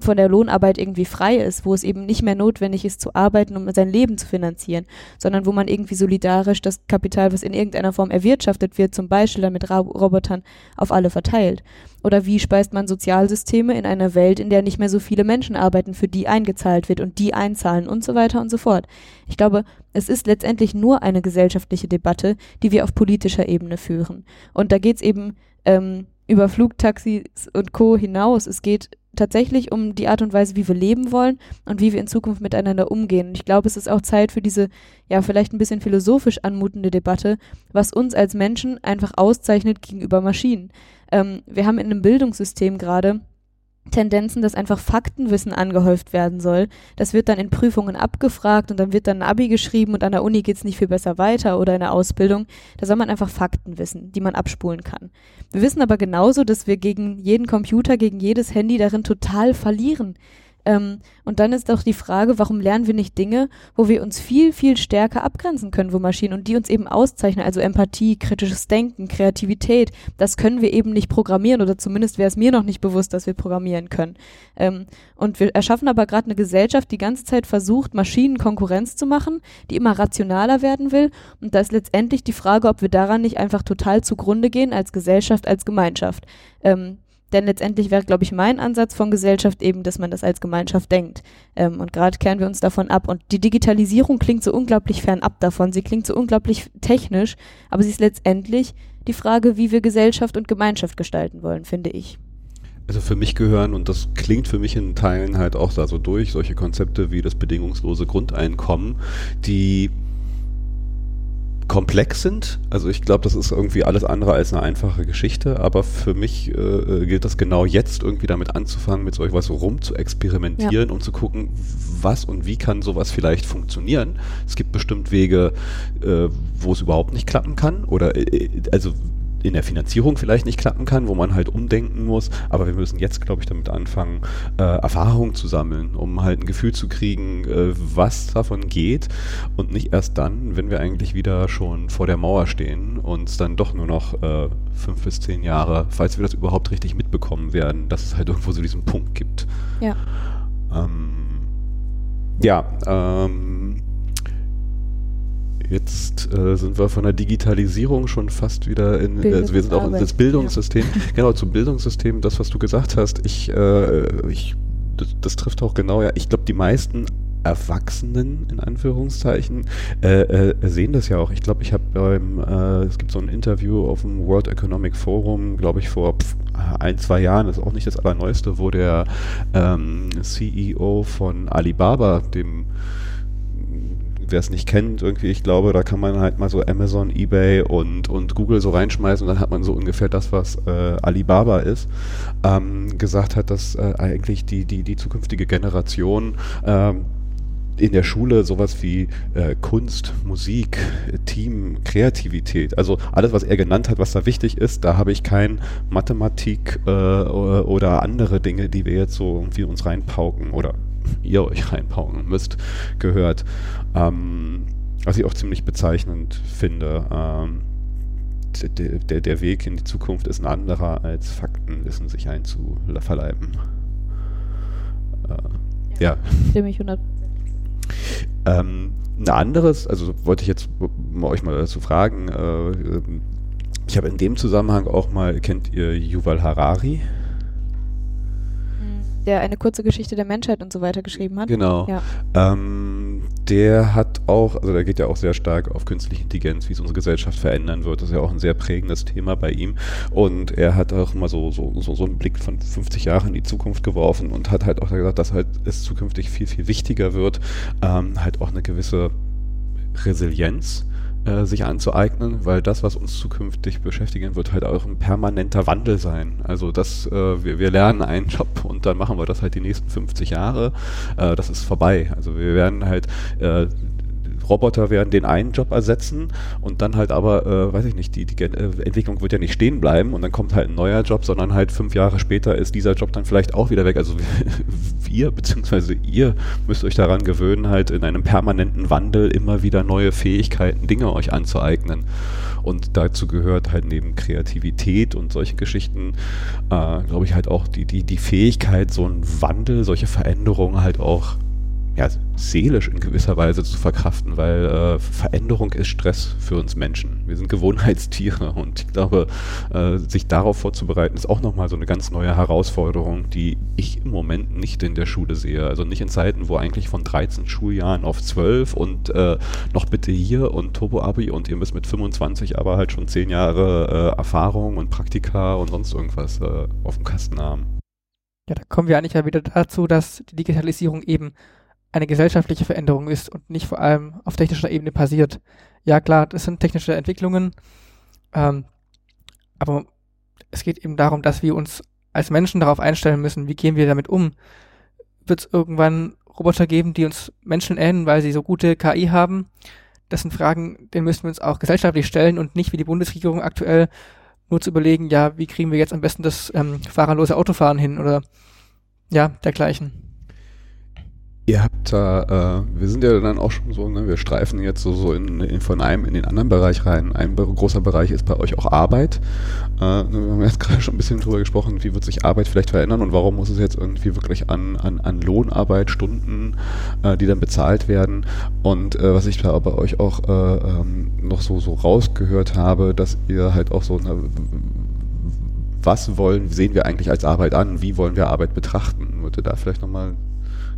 B: von der Lohnarbeit irgendwie frei ist, wo es eben nicht mehr notwendig ist zu arbeiten, um sein Leben zu finanzieren, sondern wo man irgendwie solidarisch das Kapital, was in irgendeiner Form erwirtschaftet wird, zum Beispiel dann mit Robotern, auf alle verteilt. Oder wie speist man Sozialsysteme in einer Welt, in der nicht mehr so viele Menschen arbeiten, für die eingezahlt wird und die einzahlen und so weiter und so fort. Ich glaube, es ist letztendlich nur eine gesellschaftliche Debatte, die wir auf politischer Ebene führen. Und da geht es eben ähm, über Flugtaxis und Co. hinaus. Es geht tatsächlich um die Art und Weise, wie wir leben wollen und wie wir in Zukunft miteinander umgehen. Und ich glaube, es ist auch Zeit für diese, ja, vielleicht ein bisschen philosophisch anmutende Debatte, was uns als Menschen einfach auszeichnet gegenüber Maschinen. Ähm, wir haben in einem Bildungssystem gerade Tendenzen, dass einfach Faktenwissen angehäuft werden soll. Das wird dann in Prüfungen abgefragt und dann wird dann ein Abi geschrieben und an der Uni geht es nicht viel besser weiter oder in der Ausbildung. Da soll man einfach Fakten wissen, die man abspulen kann. Wir wissen aber genauso, dass wir gegen jeden Computer, gegen jedes Handy darin total verlieren. Ähm, und dann ist auch die Frage, warum lernen wir nicht Dinge, wo wir uns viel, viel stärker abgrenzen können, wo Maschinen und die uns eben auszeichnen, also Empathie, kritisches Denken, Kreativität, das können wir eben nicht programmieren oder zumindest wäre es mir noch nicht bewusst, dass wir programmieren können. Ähm, und wir erschaffen aber gerade eine Gesellschaft, die ganze Zeit versucht, Maschinen Konkurrenz zu machen, die immer rationaler werden will. Und da ist letztendlich die Frage, ob wir daran nicht einfach total zugrunde gehen als Gesellschaft, als Gemeinschaft. Ähm, denn letztendlich wäre, glaube ich, mein Ansatz von Gesellschaft eben, dass man das als Gemeinschaft denkt. Ähm, und gerade kehren wir uns davon ab. Und die Digitalisierung klingt so unglaublich fernab davon. Sie klingt so unglaublich technisch, aber sie ist letztendlich die Frage, wie wir Gesellschaft und Gemeinschaft gestalten wollen, finde ich.
A: Also für mich gehören, und das klingt für mich in Teilen halt auch da so durch, solche Konzepte wie das bedingungslose Grundeinkommen, die komplex sind. Also ich glaube, das ist irgendwie alles andere als eine einfache Geschichte, aber für mich äh, äh gilt das genau jetzt irgendwie damit anzufangen, mit solch was rum zu experimentieren, ja. um zu gucken, was und wie kann sowas vielleicht funktionieren. Es gibt bestimmt Wege, äh, wo es überhaupt nicht klappen kann oder äh, äh also in der Finanzierung vielleicht nicht klappen kann, wo man halt umdenken muss. Aber wir müssen jetzt, glaube ich, damit anfangen, äh, Erfahrung zu sammeln, um halt ein Gefühl zu kriegen, äh, was davon geht und nicht erst dann, wenn wir eigentlich wieder schon vor der Mauer stehen und dann doch nur noch äh, fünf bis zehn Jahre, falls wir das überhaupt richtig mitbekommen werden, dass es halt irgendwo so diesen Punkt gibt.
B: Ja.
A: Ähm, ja, ähm, Jetzt äh, sind wir von der Digitalisierung schon fast wieder in, äh, also wir sind auch in das Bildungssystem. Ja. Genau, zum Bildungssystem, das, was du gesagt hast, ich, äh, ich das, das trifft auch genau, ja. Ich glaube, die meisten Erwachsenen in Anführungszeichen äh, äh, sehen das ja auch. Ich glaube, ich habe beim, äh, es gibt so ein Interview auf dem World Economic Forum, glaube ich, vor pf, ein, zwei Jahren, das ist auch nicht das Allerneueste, wo der ähm, CEO von Alibaba, dem wer es nicht kennt, irgendwie, ich glaube, da kann man halt mal so Amazon, Ebay und, und Google so reinschmeißen und dann hat man so ungefähr das, was äh, Alibaba ist, ähm, gesagt hat, dass äh, eigentlich die, die, die zukünftige Generation ähm, in der Schule sowas wie äh, Kunst, Musik, Team, Kreativität, also alles, was er genannt hat, was da wichtig ist, da habe ich kein Mathematik äh, oder andere Dinge, die wir jetzt so irgendwie uns reinpauken oder ihr euch reinpauken müsst, gehört. Ähm, was ich auch ziemlich bezeichnend finde. Ähm, der, der, der Weg in die Zukunft ist ein anderer, als Faktenwissen sich einzuverleiben. Äh, ja.
B: Stimme ich 100
A: ähm, ein anderes, also wollte ich jetzt euch mal dazu fragen, äh, ich habe in dem Zusammenhang auch mal, kennt ihr Yuval Harari?
B: Der eine kurze Geschichte der Menschheit und so weiter geschrieben hat.
A: Genau. Ja. Ähm, der hat auch, also der geht ja auch sehr stark auf künstliche Intelligenz, wie es unsere Gesellschaft verändern wird. Das ist ja auch ein sehr prägendes Thema bei ihm. Und er hat auch mal so, so, so, so einen Blick von 50 Jahren in die Zukunft geworfen und hat halt auch gesagt, dass halt es zukünftig viel, viel wichtiger wird, ähm, halt auch eine gewisse Resilienz äh, sich anzueignen, weil das, was uns zukünftig beschäftigen wird, halt auch ein permanenter Wandel sein. Also das, äh, wir, wir lernen einen Job und dann machen wir das halt die nächsten 50 Jahre. Äh, das ist vorbei. Also wir werden halt äh, Roboter werden den einen Job ersetzen und dann halt aber, äh, weiß ich nicht, die, die äh, Entwicklung wird ja nicht stehen bleiben und dann kommt halt ein neuer Job, sondern halt fünf Jahre später ist dieser Job dann vielleicht auch wieder weg. Also wir, beziehungsweise ihr müsst euch daran gewöhnen, halt in einem permanenten Wandel immer wieder neue Fähigkeiten, Dinge euch anzueignen. Und dazu gehört halt neben Kreativität und solche Geschichten, äh, glaube ich, halt auch die, die, die Fähigkeit, so einen Wandel, solche Veränderungen halt auch ja, seelisch in gewisser Weise zu verkraften, weil äh, Veränderung ist Stress für uns Menschen. Wir sind Gewohnheitstiere und ich glaube, äh, sich darauf vorzubereiten, ist auch nochmal so eine ganz neue Herausforderung, die ich im Moment nicht in der Schule sehe. Also nicht in Zeiten, wo eigentlich von 13 Schuljahren auf 12 und äh, noch bitte hier und Turbo-Abi und ihr müsst mit 25 aber halt schon 10 Jahre äh, Erfahrung und Praktika und sonst irgendwas äh, auf dem Kasten haben.
C: Ja, da kommen wir eigentlich ja wieder dazu, dass die Digitalisierung eben eine gesellschaftliche Veränderung ist und nicht vor allem auf technischer Ebene passiert. Ja klar, das sind technische Entwicklungen, ähm, aber es geht eben darum, dass wir uns als Menschen darauf einstellen müssen, wie gehen wir damit um. Wird es irgendwann Roboter geben, die uns Menschen ähneln, weil sie so gute KI haben? Das sind Fragen, denen müssen wir uns auch gesellschaftlich stellen und nicht wie die Bundesregierung aktuell nur zu überlegen, ja, wie kriegen wir jetzt am besten das ähm, fahrerlose Autofahren hin oder ja, dergleichen.
A: Ihr habt da, äh, wir sind ja dann auch schon so, ne, wir streifen jetzt so, so in, in, von einem in den anderen Bereich rein. Ein großer Bereich ist bei euch auch Arbeit. Äh, ne, wir haben jetzt gerade schon ein bisschen drüber gesprochen, wie wird sich Arbeit vielleicht verändern und warum muss es jetzt irgendwie wirklich an, an, an Lohnarbeit, Stunden, äh, die dann bezahlt werden. Und äh, was ich da bei euch auch äh, ähm, noch so, so rausgehört habe, dass ihr halt auch so eine was wollen, sehen wir eigentlich als Arbeit an? Wie wollen wir Arbeit betrachten? Würde da vielleicht nochmal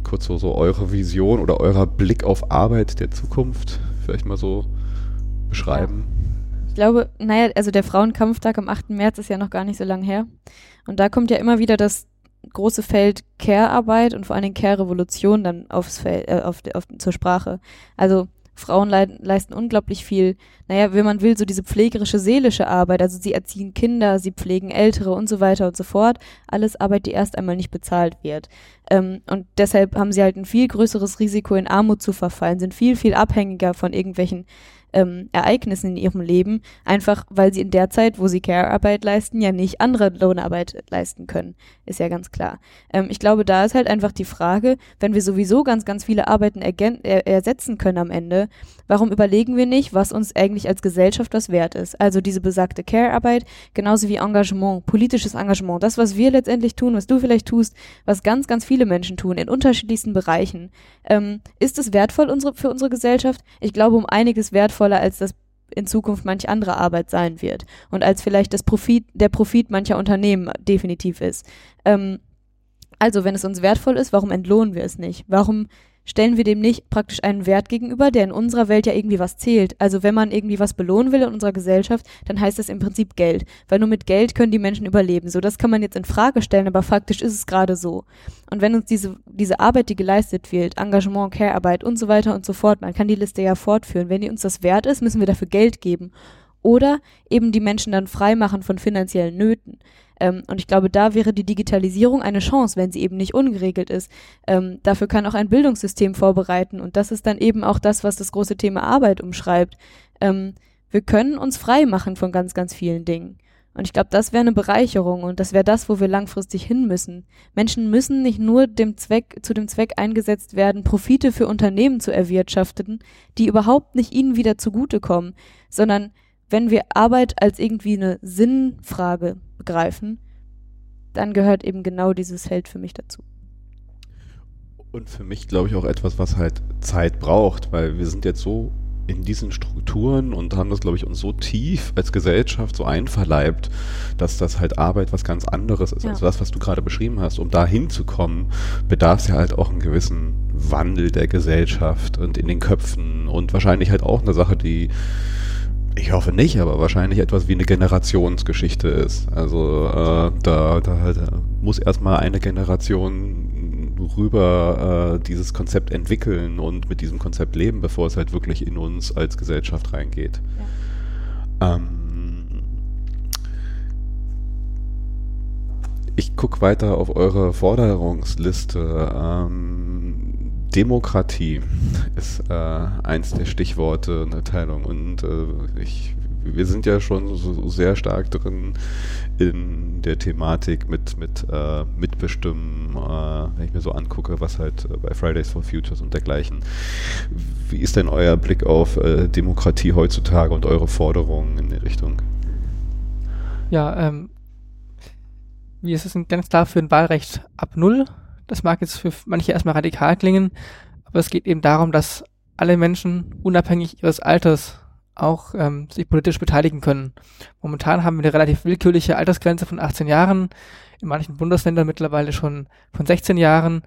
A: kurz so, so eure Vision oder eurer Blick auf Arbeit der Zukunft vielleicht mal so beschreiben?
B: Ich glaube, naja, also der Frauenkampftag am 8. März ist ja noch gar nicht so lange her. Und da kommt ja immer wieder das große Feld Care-Arbeit und vor allen Dingen Care-Revolution dann aufs Feld, äh, auf, auf, zur Sprache. Also Frauen leisten unglaublich viel, naja, wenn man will, so diese pflegerische, seelische Arbeit. Also sie erziehen Kinder, sie pflegen Ältere und so weiter und so fort. Alles Arbeit, die erst einmal nicht bezahlt wird. Ähm, und deshalb haben sie halt ein viel größeres Risiko, in Armut zu verfallen, sind viel, viel abhängiger von irgendwelchen ähm, Ereignissen in ihrem Leben, einfach weil sie in der Zeit, wo sie Care-Arbeit leisten, ja nicht andere Lohnarbeit leisten können. Ist ja ganz klar. Ähm, ich glaube, da ist halt einfach die Frage, wenn wir sowieso ganz, ganz viele Arbeiten er ersetzen können am Ende, warum überlegen wir nicht, was uns eigentlich als Gesellschaft was wert ist? Also diese besagte Care-Arbeit, genauso wie Engagement, politisches Engagement, das, was wir letztendlich tun, was du vielleicht tust, was ganz, ganz viele Menschen tun in unterschiedlichsten Bereichen. Ähm, ist es wertvoll unsere, für unsere Gesellschaft? Ich glaube, um einiges wertvoll wertvoller, als das in Zukunft manch andere Arbeit sein wird und als vielleicht das Profit, der Profit mancher Unternehmen definitiv ist. Ähm, also, wenn es uns wertvoll ist, warum entlohnen wir es nicht? Warum stellen wir dem nicht praktisch einen Wert gegenüber, der in unserer Welt ja irgendwie was zählt. Also wenn man irgendwie was belohnen will in unserer Gesellschaft, dann heißt das im Prinzip Geld, weil nur mit Geld können die Menschen überleben. So, das kann man jetzt in Frage stellen, aber faktisch ist es gerade so. Und wenn uns diese, diese Arbeit, die geleistet wird, Engagement, Care-Arbeit und so weiter und so fort, man kann die Liste ja fortführen, wenn die uns das wert ist, müssen wir dafür Geld geben. oder eben die Menschen dann freimachen von finanziellen Nöten. Ähm, und ich glaube, da wäre die Digitalisierung eine Chance, wenn sie eben nicht ungeregelt ist. Ähm, dafür kann auch ein Bildungssystem vorbereiten. Und das ist dann eben auch das, was das große Thema Arbeit umschreibt. Ähm, wir können uns frei machen von ganz, ganz vielen Dingen. Und ich glaube, das wäre eine Bereicherung und das wäre das, wo wir langfristig hin müssen. Menschen müssen nicht nur dem Zweck, zu dem Zweck eingesetzt werden, Profite für Unternehmen zu erwirtschaften, die überhaupt nicht ihnen wieder zugutekommen, sondern wenn wir Arbeit als irgendwie eine Sinnfrage begreifen, dann gehört eben genau dieses Feld für mich dazu.
A: Und für mich glaube ich auch etwas, was halt Zeit braucht, weil wir sind jetzt so in diesen Strukturen und haben das, glaube ich, uns so tief als Gesellschaft so einverleibt, dass das halt Arbeit was ganz anderes ist, ja. als das, was du gerade beschrieben hast. Um da hinzukommen, bedarf es ja halt auch einen gewissen Wandel der Gesellschaft und in den Köpfen und wahrscheinlich halt auch eine Sache, die ich hoffe nicht, aber wahrscheinlich etwas wie eine Generationsgeschichte ist. Also äh, da, da halt, äh, muss erstmal eine Generation rüber äh, dieses Konzept entwickeln und mit diesem Konzept leben, bevor es halt wirklich in uns als Gesellschaft reingeht. Ja. Ähm, ich gucke weiter auf eure Forderungsliste. Ähm, Demokratie ist äh, eins der Stichworte in der Teilung und äh, ich, wir sind ja schon so, sehr stark drin in der Thematik mit, mit äh, Mitbestimmen, äh, wenn ich mir so angucke, was halt äh, bei Fridays for Futures und dergleichen. Wie ist denn euer Blick auf äh, Demokratie heutzutage und eure Forderungen in der Richtung?
C: Ja, ähm, wir sind ganz klar für ein Wahlrecht ab Null das mag jetzt für manche erstmal radikal klingen, aber es geht eben darum, dass alle Menschen unabhängig ihres Alters auch ähm, sich politisch beteiligen können. Momentan haben wir eine relativ willkürliche Altersgrenze von 18 Jahren, in manchen Bundesländern mittlerweile schon von 16 Jahren,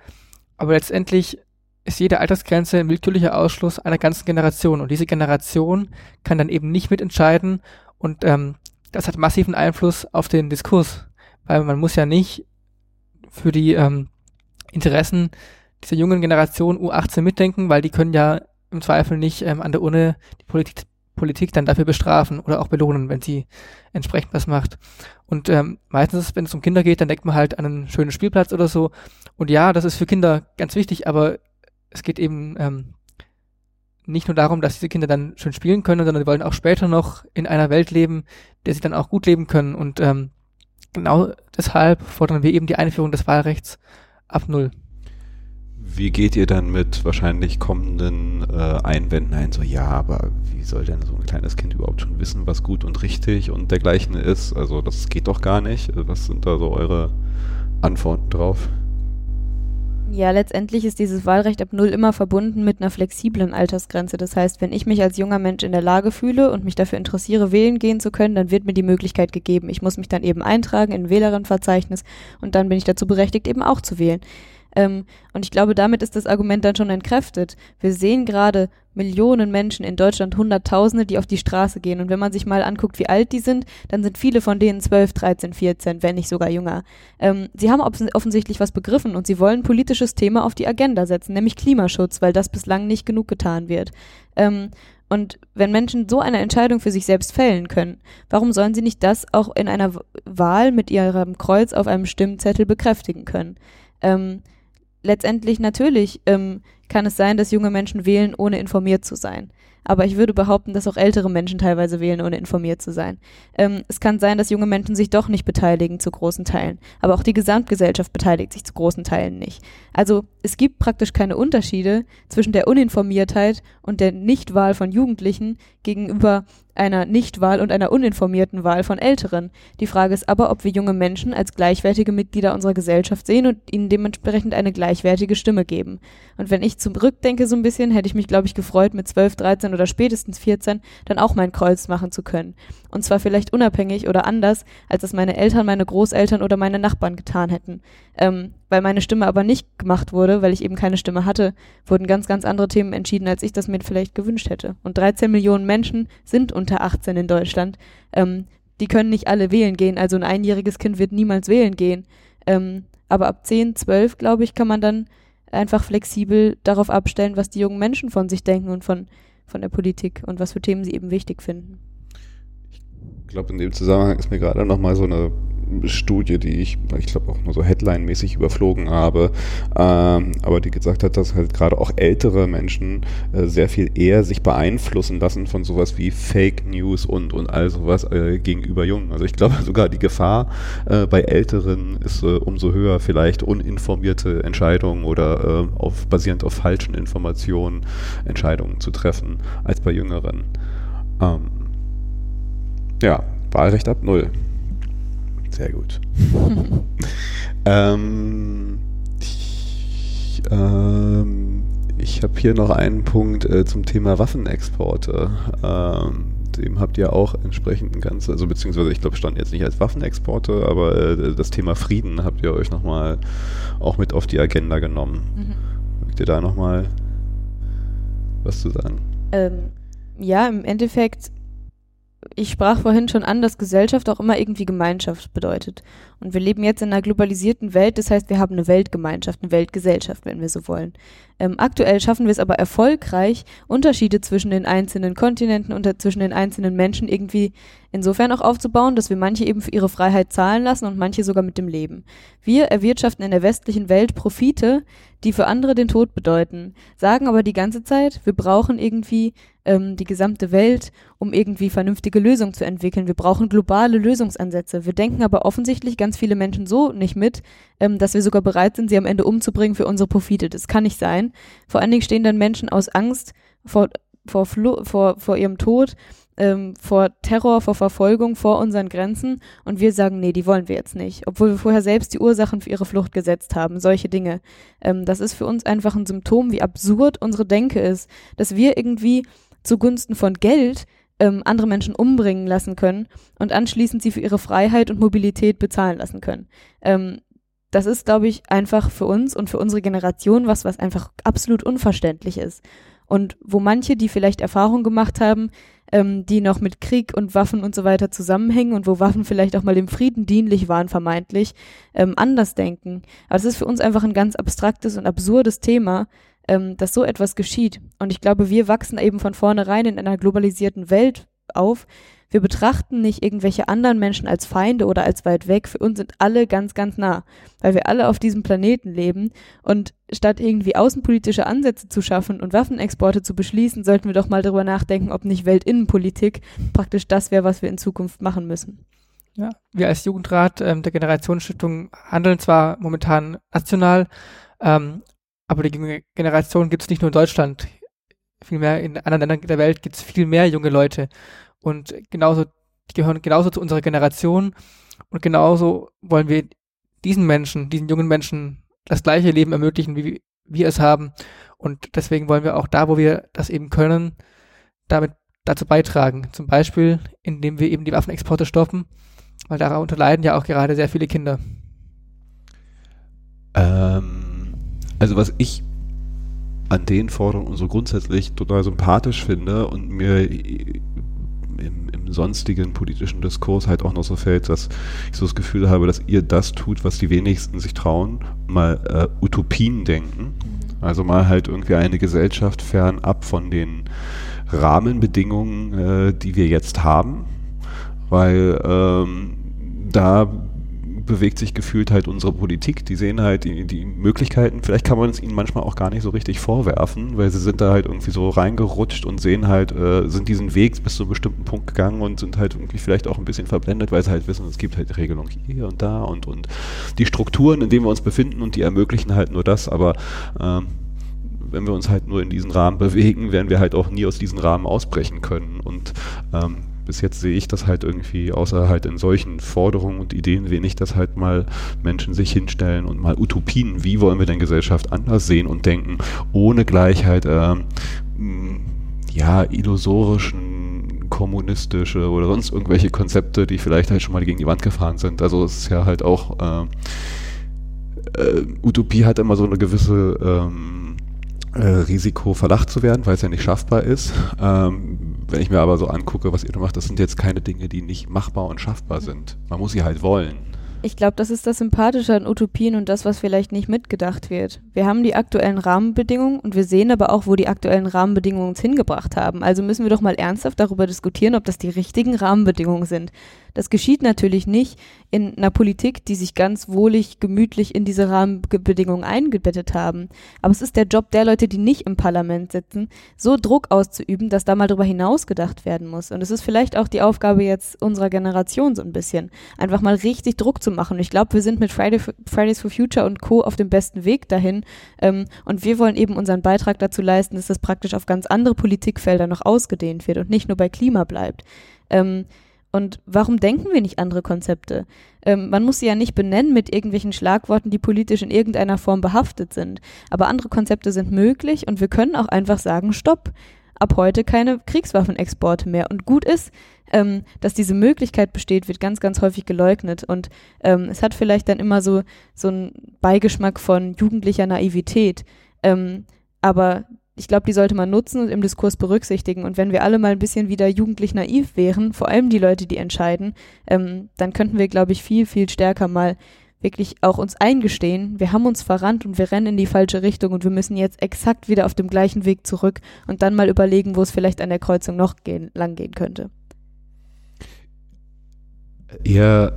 C: aber letztendlich ist jede Altersgrenze ein willkürlicher Ausschluss einer ganzen Generation und diese Generation kann dann eben nicht mitentscheiden und ähm, das hat massiven Einfluss auf den Diskurs, weil man muss ja nicht für die ähm, Interessen dieser jungen Generation U18 mitdenken, weil die können ja im Zweifel nicht ähm, an der Uni die Politik, Politik dann dafür bestrafen oder auch belohnen, wenn sie entsprechend was macht. Und ähm, meistens, wenn es um Kinder geht, dann denkt man halt an einen schönen Spielplatz oder so. Und ja, das ist für Kinder ganz wichtig, aber es geht eben ähm, nicht nur darum, dass diese Kinder dann schön spielen können, sondern sie wollen auch später noch in einer Welt leben, der sie dann auch gut leben können. Und ähm, genau deshalb fordern wir eben die Einführung des Wahlrechts ab null.
A: Wie geht ihr dann mit wahrscheinlich kommenden äh, Einwänden ein? So, ja, aber wie soll denn so ein kleines Kind überhaupt schon wissen, was gut und richtig und dergleichen ist? Also, das geht doch gar nicht. Was sind da so eure Antworten drauf?
B: Ja, letztendlich ist dieses Wahlrecht ab Null immer verbunden mit einer flexiblen Altersgrenze. Das heißt, wenn ich mich als junger Mensch in der Lage fühle und mich dafür interessiere, wählen gehen zu können, dann wird mir die Möglichkeit gegeben. Ich muss mich dann eben eintragen in ein Wählerinnenverzeichnis und dann bin ich dazu berechtigt, eben auch zu wählen. Ähm, und ich glaube, damit ist das Argument dann schon entkräftet. Wir sehen gerade Millionen Menschen in Deutschland, Hunderttausende, die auf die Straße gehen. Und wenn man sich mal anguckt, wie alt die sind, dann sind viele von denen 12, 13, 14, wenn nicht sogar jünger. Ähm, sie haben offensichtlich was begriffen und sie wollen politisches Thema auf die Agenda setzen, nämlich Klimaschutz, weil das bislang nicht genug getan wird. Ähm, und wenn Menschen so eine Entscheidung für sich selbst fällen können, warum sollen sie nicht das auch in einer Wahl mit ihrem Kreuz auf einem Stimmzettel bekräftigen können? Ähm, letztendlich natürlich ähm, kann es sein, dass junge Menschen wählen, ohne informiert zu sein. Aber ich würde behaupten, dass auch ältere Menschen teilweise wählen, ohne informiert zu sein. Ähm, es kann sein, dass junge Menschen sich doch nicht beteiligen zu großen Teilen. Aber auch die Gesamtgesellschaft beteiligt sich zu großen Teilen nicht. Also es gibt praktisch keine Unterschiede zwischen der Uninformiertheit und der Nichtwahl von Jugendlichen gegenüber einer Nichtwahl und einer uninformierten Wahl von Älteren. Die Frage ist aber, ob wir junge Menschen als gleichwertige Mitglieder unserer Gesellschaft sehen und ihnen dementsprechend eine gleichwertige Stimme geben. Und wenn ich zurückdenke so ein bisschen, hätte ich mich, glaube ich, gefreut, mit 12, 13 oder spätestens 14 dann auch mein Kreuz machen zu können. Und zwar vielleicht unabhängig oder anders, als es meine Eltern, meine Großeltern oder meine Nachbarn getan hätten. Ähm, weil meine Stimme aber nicht gemacht wurde, weil ich eben keine Stimme hatte, wurden ganz, ganz andere Themen entschieden, als ich das mir vielleicht gewünscht hätte. Und 13 Millionen Menschen sind unter 18 in Deutschland. Ähm, die können nicht alle wählen gehen. Also ein einjähriges Kind wird niemals wählen gehen. Ähm, aber ab 10, 12, glaube ich, kann man dann einfach flexibel darauf abstellen, was die jungen Menschen von sich denken und von, von der Politik und was für Themen sie eben wichtig finden.
A: glaube, in dem Zusammenhang ist mir gerade noch mal so eine Studie, die ich, ich glaube auch nur so Headline-mäßig überflogen habe, ähm, aber die gesagt hat, dass halt gerade auch ältere Menschen äh, sehr viel eher sich beeinflussen lassen von sowas wie Fake News und, und all sowas äh, gegenüber Jungen. Also ich glaube sogar die Gefahr äh, bei Älteren ist äh, umso höher, vielleicht uninformierte Entscheidungen oder äh, auf, basierend auf falschen Informationen Entscheidungen zu treffen, als bei Jüngeren. Ähm, ja, Wahlrecht ab Null. Sehr gut. ähm, ich ähm, ich habe hier noch einen Punkt äh, zum Thema Waffenexporte. Ähm, dem habt ihr auch entsprechend ein ganzes, also beziehungsweise ich glaube, stand jetzt nicht als Waffenexporte, aber äh, das Thema Frieden habt ihr euch nochmal auch mit auf die Agenda genommen. Mhm. Mögt ihr da nochmal was zu sagen?
B: Ähm, ja, im Endeffekt ich sprach vorhin schon an, dass Gesellschaft auch immer irgendwie Gemeinschaft bedeutet. Und wir leben jetzt in einer globalisierten Welt, das heißt, wir haben eine Weltgemeinschaft, eine Weltgesellschaft, wenn wir so wollen. Ähm, aktuell schaffen wir es aber erfolgreich, Unterschiede zwischen den einzelnen Kontinenten und zwischen den einzelnen Menschen irgendwie insofern auch aufzubauen, dass wir manche eben für ihre Freiheit zahlen lassen und manche sogar mit dem Leben. Wir erwirtschaften in der westlichen Welt Profite, die für andere den Tod bedeuten, sagen aber die ganze Zeit, wir brauchen irgendwie ähm, die gesamte Welt, um irgendwie vernünftige Lösungen zu entwickeln. Wir brauchen globale Lösungsansätze. Wir denken aber offensichtlich ganz viele Menschen so nicht mit, ähm, dass wir sogar bereit sind, sie am Ende umzubringen für unsere Profite. Das kann nicht sein. Vor allen Dingen stehen dann Menschen aus Angst vor, vor, Flo vor, vor ihrem Tod ähm, vor Terror, vor Verfolgung vor unseren Grenzen und wir sagen, nee, die wollen wir jetzt nicht, obwohl wir vorher selbst die Ursachen für ihre Flucht gesetzt haben, solche Dinge. Ähm, das ist für uns einfach ein Symptom, wie absurd unsere Denke ist, dass wir irgendwie zugunsten von Geld ähm, andere Menschen umbringen lassen können und anschließend sie für ihre Freiheit und Mobilität bezahlen lassen können. Ähm, das ist, glaube ich, einfach für uns und für unsere Generation was, was einfach absolut unverständlich ist. Und wo manche, die vielleicht Erfahrung gemacht haben, ähm, die noch mit Krieg und Waffen und so weiter zusammenhängen und wo Waffen vielleicht auch mal dem Frieden dienlich waren, vermeintlich, ähm, anders denken. Aber es ist für uns einfach ein ganz abstraktes und absurdes Thema, ähm, dass so etwas geschieht. Und ich glaube, wir wachsen eben von vornherein in einer globalisierten Welt auf, wir betrachten nicht irgendwelche anderen Menschen als Feinde oder als weit weg. Für uns sind alle ganz, ganz nah, weil wir alle auf diesem Planeten leben. Und statt irgendwie außenpolitische Ansätze zu schaffen und Waffenexporte zu beschließen, sollten wir doch mal darüber nachdenken, ob nicht Weltinnenpolitik praktisch das wäre, was wir in Zukunft machen müssen.
C: Ja, wir als Jugendrat ähm, der Generationsstiftung handeln zwar momentan national, ähm, aber die junge Generation gibt es nicht nur in Deutschland. Vielmehr in anderen Ländern der Welt gibt es viel mehr junge Leute. Und genauso, die gehören genauso zu unserer Generation. Und genauso wollen wir diesen Menschen, diesen jungen Menschen das gleiche Leben ermöglichen, wie wir es haben. Und deswegen wollen wir auch da, wo wir das eben können, damit dazu beitragen. Zum Beispiel, indem wir eben die Waffenexporte stoppen, weil darunter leiden ja auch gerade sehr viele Kinder.
A: Ähm, also was ich an den Forderungen so grundsätzlich total sympathisch finde und mir im, im sonstigen politischen Diskurs halt auch noch so fällt, dass ich so das Gefühl habe, dass ihr das tut, was die wenigsten sich trauen, mal äh, Utopien denken. Also mal halt irgendwie eine Gesellschaft fernab von den Rahmenbedingungen, äh, die wir jetzt haben. Weil ähm, da bewegt sich gefühlt halt unsere Politik. Die sehen halt die, die Möglichkeiten. Vielleicht kann man es ihnen manchmal auch gar nicht so richtig vorwerfen, weil sie sind da halt irgendwie so reingerutscht und sehen halt, äh, sind diesen Weg bis zu einem bestimmten Punkt gegangen und sind halt irgendwie vielleicht auch ein bisschen verblendet, weil sie halt wissen, es gibt halt Regelungen hier und da und, und die Strukturen, in denen wir uns befinden und die ermöglichen halt nur das, aber ähm, wenn wir uns halt nur in diesen Rahmen bewegen, werden wir halt auch nie aus diesen Rahmen ausbrechen können. Und ähm, bis jetzt sehe ich das halt irgendwie, außer halt in solchen Forderungen und Ideen wenig, dass halt mal Menschen sich hinstellen und mal Utopien, wie wollen wir denn Gesellschaft anders sehen und denken, ohne Gleichheit, äh, ja, illusorischen kommunistische oder sonst irgendwelche Konzepte, die vielleicht halt schon mal gegen die Wand gefahren sind. Also es ist ja halt auch äh, äh, Utopie hat immer so eine gewisse ähm, äh, Risiko verlacht zu werden, weil es ja nicht schaffbar ist. Ähm, wenn ich mir aber so angucke, was ihr da macht, das sind jetzt keine Dinge, die nicht machbar und schaffbar sind. Man muss sie halt wollen.
B: Ich glaube, das ist das Sympathische an Utopien und das, was vielleicht nicht mitgedacht wird. Wir haben die aktuellen Rahmenbedingungen und wir sehen aber auch, wo die aktuellen Rahmenbedingungen uns hingebracht haben. Also müssen wir doch mal ernsthaft darüber diskutieren, ob das die richtigen Rahmenbedingungen sind. Das geschieht natürlich nicht in einer Politik, die sich ganz wohlig, gemütlich in diese Rahmenbedingungen eingebettet haben. Aber es ist der Job der Leute, die nicht im Parlament sitzen, so Druck auszuüben, dass da mal drüber hinaus gedacht werden muss. Und es ist vielleicht auch die Aufgabe jetzt unserer Generation so ein bisschen, einfach mal richtig Druck zu machen. Und ich glaube, wir sind mit Friday for, Fridays for Future und Co. auf dem besten Weg dahin. Ähm, und wir wollen eben unseren Beitrag dazu leisten, dass das praktisch auf ganz andere Politikfelder noch ausgedehnt wird und nicht nur bei Klima bleibt. Ähm, und warum denken wir nicht andere Konzepte? Ähm, man muss sie ja nicht benennen mit irgendwelchen Schlagworten, die politisch in irgendeiner Form behaftet sind. Aber andere Konzepte sind möglich und wir können auch einfach sagen, stopp. Ab heute keine Kriegswaffenexporte mehr. Und gut ist, ähm, dass diese Möglichkeit besteht, wird ganz, ganz häufig geleugnet. Und ähm, es hat vielleicht dann immer so, so einen Beigeschmack von jugendlicher Naivität. Ähm, aber ich glaube, die sollte man nutzen und im Diskurs berücksichtigen. Und wenn wir alle mal ein bisschen wieder jugendlich naiv wären, vor allem die Leute, die entscheiden, ähm, dann könnten wir, glaube ich, viel, viel stärker mal wirklich auch uns eingestehen, wir haben uns verrannt und wir rennen in die falsche Richtung und wir müssen jetzt exakt wieder auf dem gleichen Weg zurück und dann mal überlegen, wo es vielleicht an der Kreuzung noch gehen, lang gehen könnte.
A: Ihr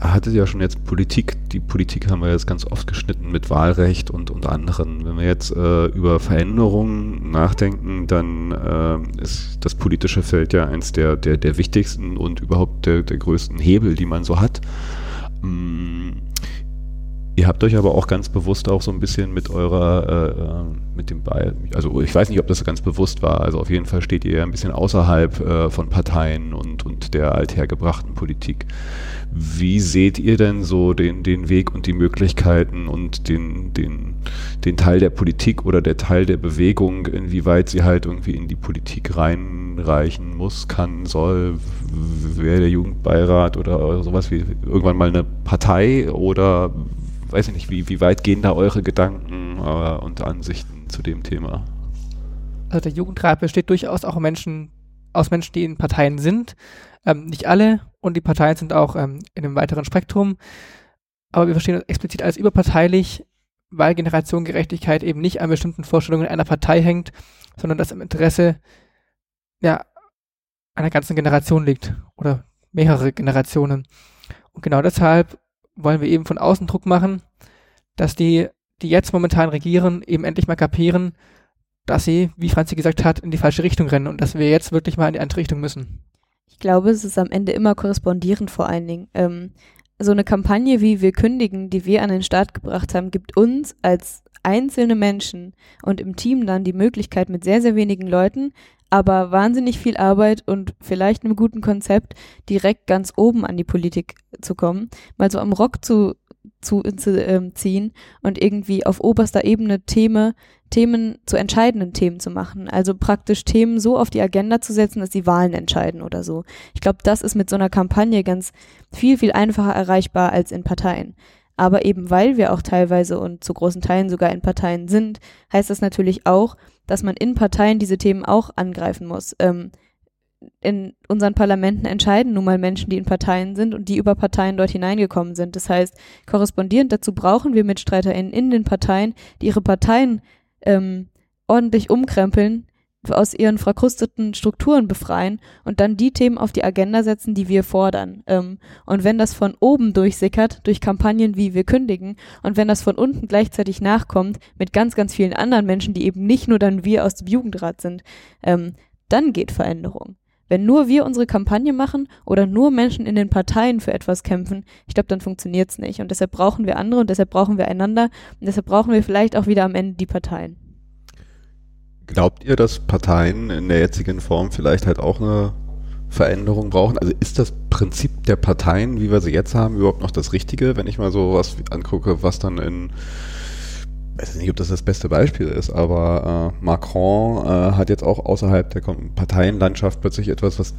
A: hattet ja schon jetzt Politik. Die Politik haben wir jetzt ganz oft geschnitten mit Wahlrecht und, und anderen. Wenn wir jetzt äh, über Veränderungen nachdenken, dann äh, ist das politische Feld ja eins der, der, der wichtigsten und überhaupt der, der größten Hebel, die man so hat. Mm, Ihr habt euch aber auch ganz bewusst auch so ein bisschen mit eurer, äh, äh, mit dem Ball, also ich weiß nicht, ob das ganz bewusst war, also auf jeden Fall steht ihr ein bisschen außerhalb äh, von Parteien und, und der althergebrachten Politik. Wie seht ihr denn so den, den Weg und die Möglichkeiten und den, den, den Teil der Politik oder der Teil der Bewegung, inwieweit sie halt irgendwie in die Politik reinreichen muss, kann, soll, wäre der Jugendbeirat oder sowas wie irgendwann mal eine Partei oder weiß ich nicht, wie, wie weit gehen da eure Gedanken äh, und Ansichten zu dem Thema?
C: Also der Jugendrat besteht durchaus auch Menschen, aus Menschen, die in Parteien sind. Ähm, nicht alle und die Parteien sind auch ähm, in einem weiteren Spektrum. Aber wir verstehen das explizit als überparteilich, weil Generationengerechtigkeit eben nicht an bestimmten Vorstellungen einer Partei hängt, sondern das im Interesse ja, einer ganzen Generation liegt oder mehrere Generationen. Und genau deshalb wollen wir eben von außen Druck machen, dass die, die jetzt momentan regieren, eben endlich mal kapieren, dass sie, wie Franzi gesagt hat, in die falsche Richtung rennen und dass wir jetzt wirklich mal in die andere Richtung müssen.
B: Ich glaube, es ist am Ende immer korrespondierend vor allen Dingen. Ähm, so eine Kampagne wie Wir kündigen, die wir an den Start gebracht haben, gibt uns als einzelne Menschen und im Team dann die Möglichkeit, mit sehr, sehr wenigen Leuten aber wahnsinnig viel Arbeit und vielleicht einem guten Konzept direkt ganz oben an die Politik zu kommen, mal so am Rock zu, zu, zu ähm, ziehen und irgendwie auf oberster Ebene Themen, Themen zu entscheidenden Themen zu machen. Also praktisch Themen so auf die Agenda zu setzen, dass die Wahlen entscheiden oder so. Ich glaube, das ist mit so einer Kampagne ganz viel, viel einfacher erreichbar als in Parteien. Aber eben weil wir auch teilweise und zu großen Teilen sogar in Parteien sind, heißt das natürlich auch, dass man in Parteien diese Themen auch angreifen muss. Ähm, in unseren Parlamenten entscheiden nun mal Menschen, die in Parteien sind und die über Parteien dort hineingekommen sind. Das heißt, korrespondierend dazu brauchen wir MitstreiterInnen in den Parteien, die ihre Parteien ähm, ordentlich umkrempeln, aus ihren verkrusteten Strukturen befreien und dann die Themen auf die Agenda setzen, die wir fordern. Ähm, und wenn das von oben durchsickert, durch Kampagnen wie wir kündigen, und wenn das von unten gleichzeitig nachkommt, mit ganz, ganz vielen anderen Menschen, die eben nicht nur dann wir aus dem Jugendrat sind, ähm, dann geht Veränderung. Wenn nur wir unsere Kampagne machen oder nur Menschen in den Parteien für etwas kämpfen, ich glaube, dann funktioniert's nicht. Und deshalb brauchen wir andere und deshalb brauchen wir einander und deshalb brauchen wir vielleicht auch wieder am Ende die Parteien.
A: Glaubt ihr, dass Parteien in der jetzigen Form vielleicht halt auch eine Veränderung brauchen? Also ist das Prinzip der Parteien, wie wir sie jetzt haben, überhaupt noch das Richtige? Wenn ich mal so was angucke, was dann in ich weiß nicht, ob das das beste Beispiel ist, aber äh, Macron äh, hat jetzt auch außerhalb der Parteienlandschaft plötzlich etwas, was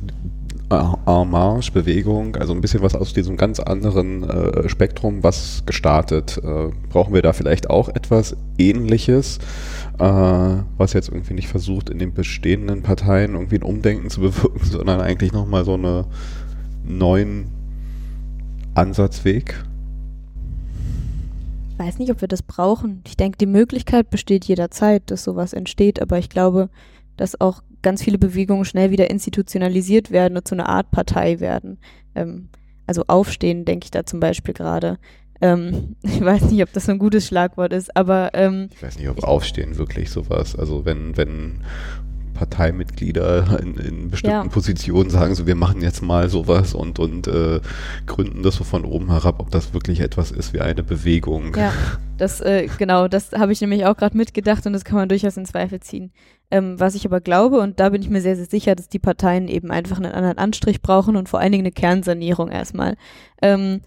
A: En Marche, Bewegung, also ein bisschen was aus diesem ganz anderen äh, Spektrum, was gestartet. Äh, brauchen wir da vielleicht auch etwas Ähnliches, äh, was jetzt irgendwie nicht versucht, in den bestehenden Parteien irgendwie ein Umdenken zu bewirken, sondern eigentlich nochmal so eine neuen Ansatzweg?
B: Ich weiß nicht, ob wir das brauchen. Ich denke, die Möglichkeit besteht jederzeit, dass sowas entsteht, aber ich glaube, dass auch ganz viele Bewegungen schnell wieder institutionalisiert werden und zu einer Art Partei werden. Ähm, also aufstehen, denke ich da zum Beispiel gerade. Ähm, ich weiß nicht, ob das ein gutes Schlagwort ist, aber ähm,
A: ich weiß nicht, ob Aufstehen wirklich sowas. Also wenn, wenn Parteimitglieder in, in bestimmten ja. Positionen sagen, so wir machen jetzt mal sowas und, und äh, gründen das so von oben herab, ob das wirklich etwas ist wie eine Bewegung.
B: Ja, das äh, genau, das habe ich nämlich auch gerade mitgedacht und das kann man durchaus in Zweifel ziehen. Ähm, was ich aber glaube, und da bin ich mir sehr, sehr sicher, dass die Parteien eben einfach einen anderen Anstrich brauchen und vor allen Dingen eine Kernsanierung erstmal. Ähm,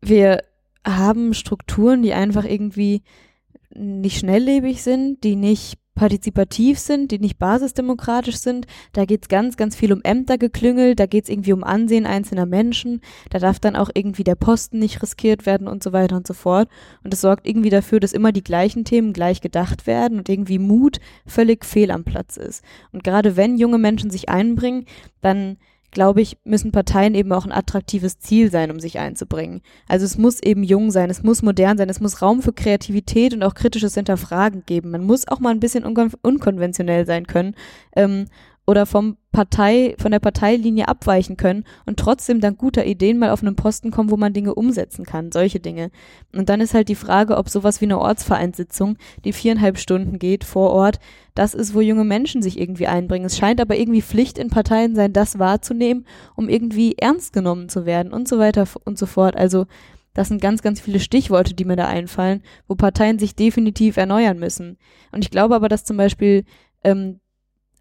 B: wir haben Strukturen, die einfach irgendwie nicht schnelllebig sind, die nicht partizipativ sind, die nicht basisdemokratisch sind. Da geht's ganz, ganz viel um Ämtergeklüngel, da geht's irgendwie um Ansehen einzelner Menschen, da darf dann auch irgendwie der Posten nicht riskiert werden und so weiter und so fort. Und das sorgt irgendwie dafür, dass immer die gleichen Themen gleich gedacht werden und irgendwie Mut völlig fehl am Platz ist. Und gerade wenn junge Menschen sich einbringen, dann glaube ich, müssen Parteien eben auch ein attraktives Ziel sein, um sich einzubringen. Also es muss eben jung sein, es muss modern sein, es muss Raum für Kreativität und auch kritisches Hinterfragen geben. Man muss auch mal ein bisschen unkon unkonventionell sein können. Ähm, oder vom Partei, von der Parteilinie abweichen können und trotzdem dank guter Ideen mal auf einen Posten kommen, wo man Dinge umsetzen kann, solche Dinge. Und dann ist halt die Frage, ob sowas wie eine Ortsvereinssitzung, die viereinhalb Stunden geht vor Ort, das ist, wo junge Menschen sich irgendwie einbringen. Es scheint aber irgendwie Pflicht in Parteien sein, das wahrzunehmen, um irgendwie ernst genommen zu werden und so weiter und so fort. Also das sind ganz, ganz viele Stichworte, die mir da einfallen, wo Parteien sich definitiv erneuern müssen. Und ich glaube aber, dass zum Beispiel ähm,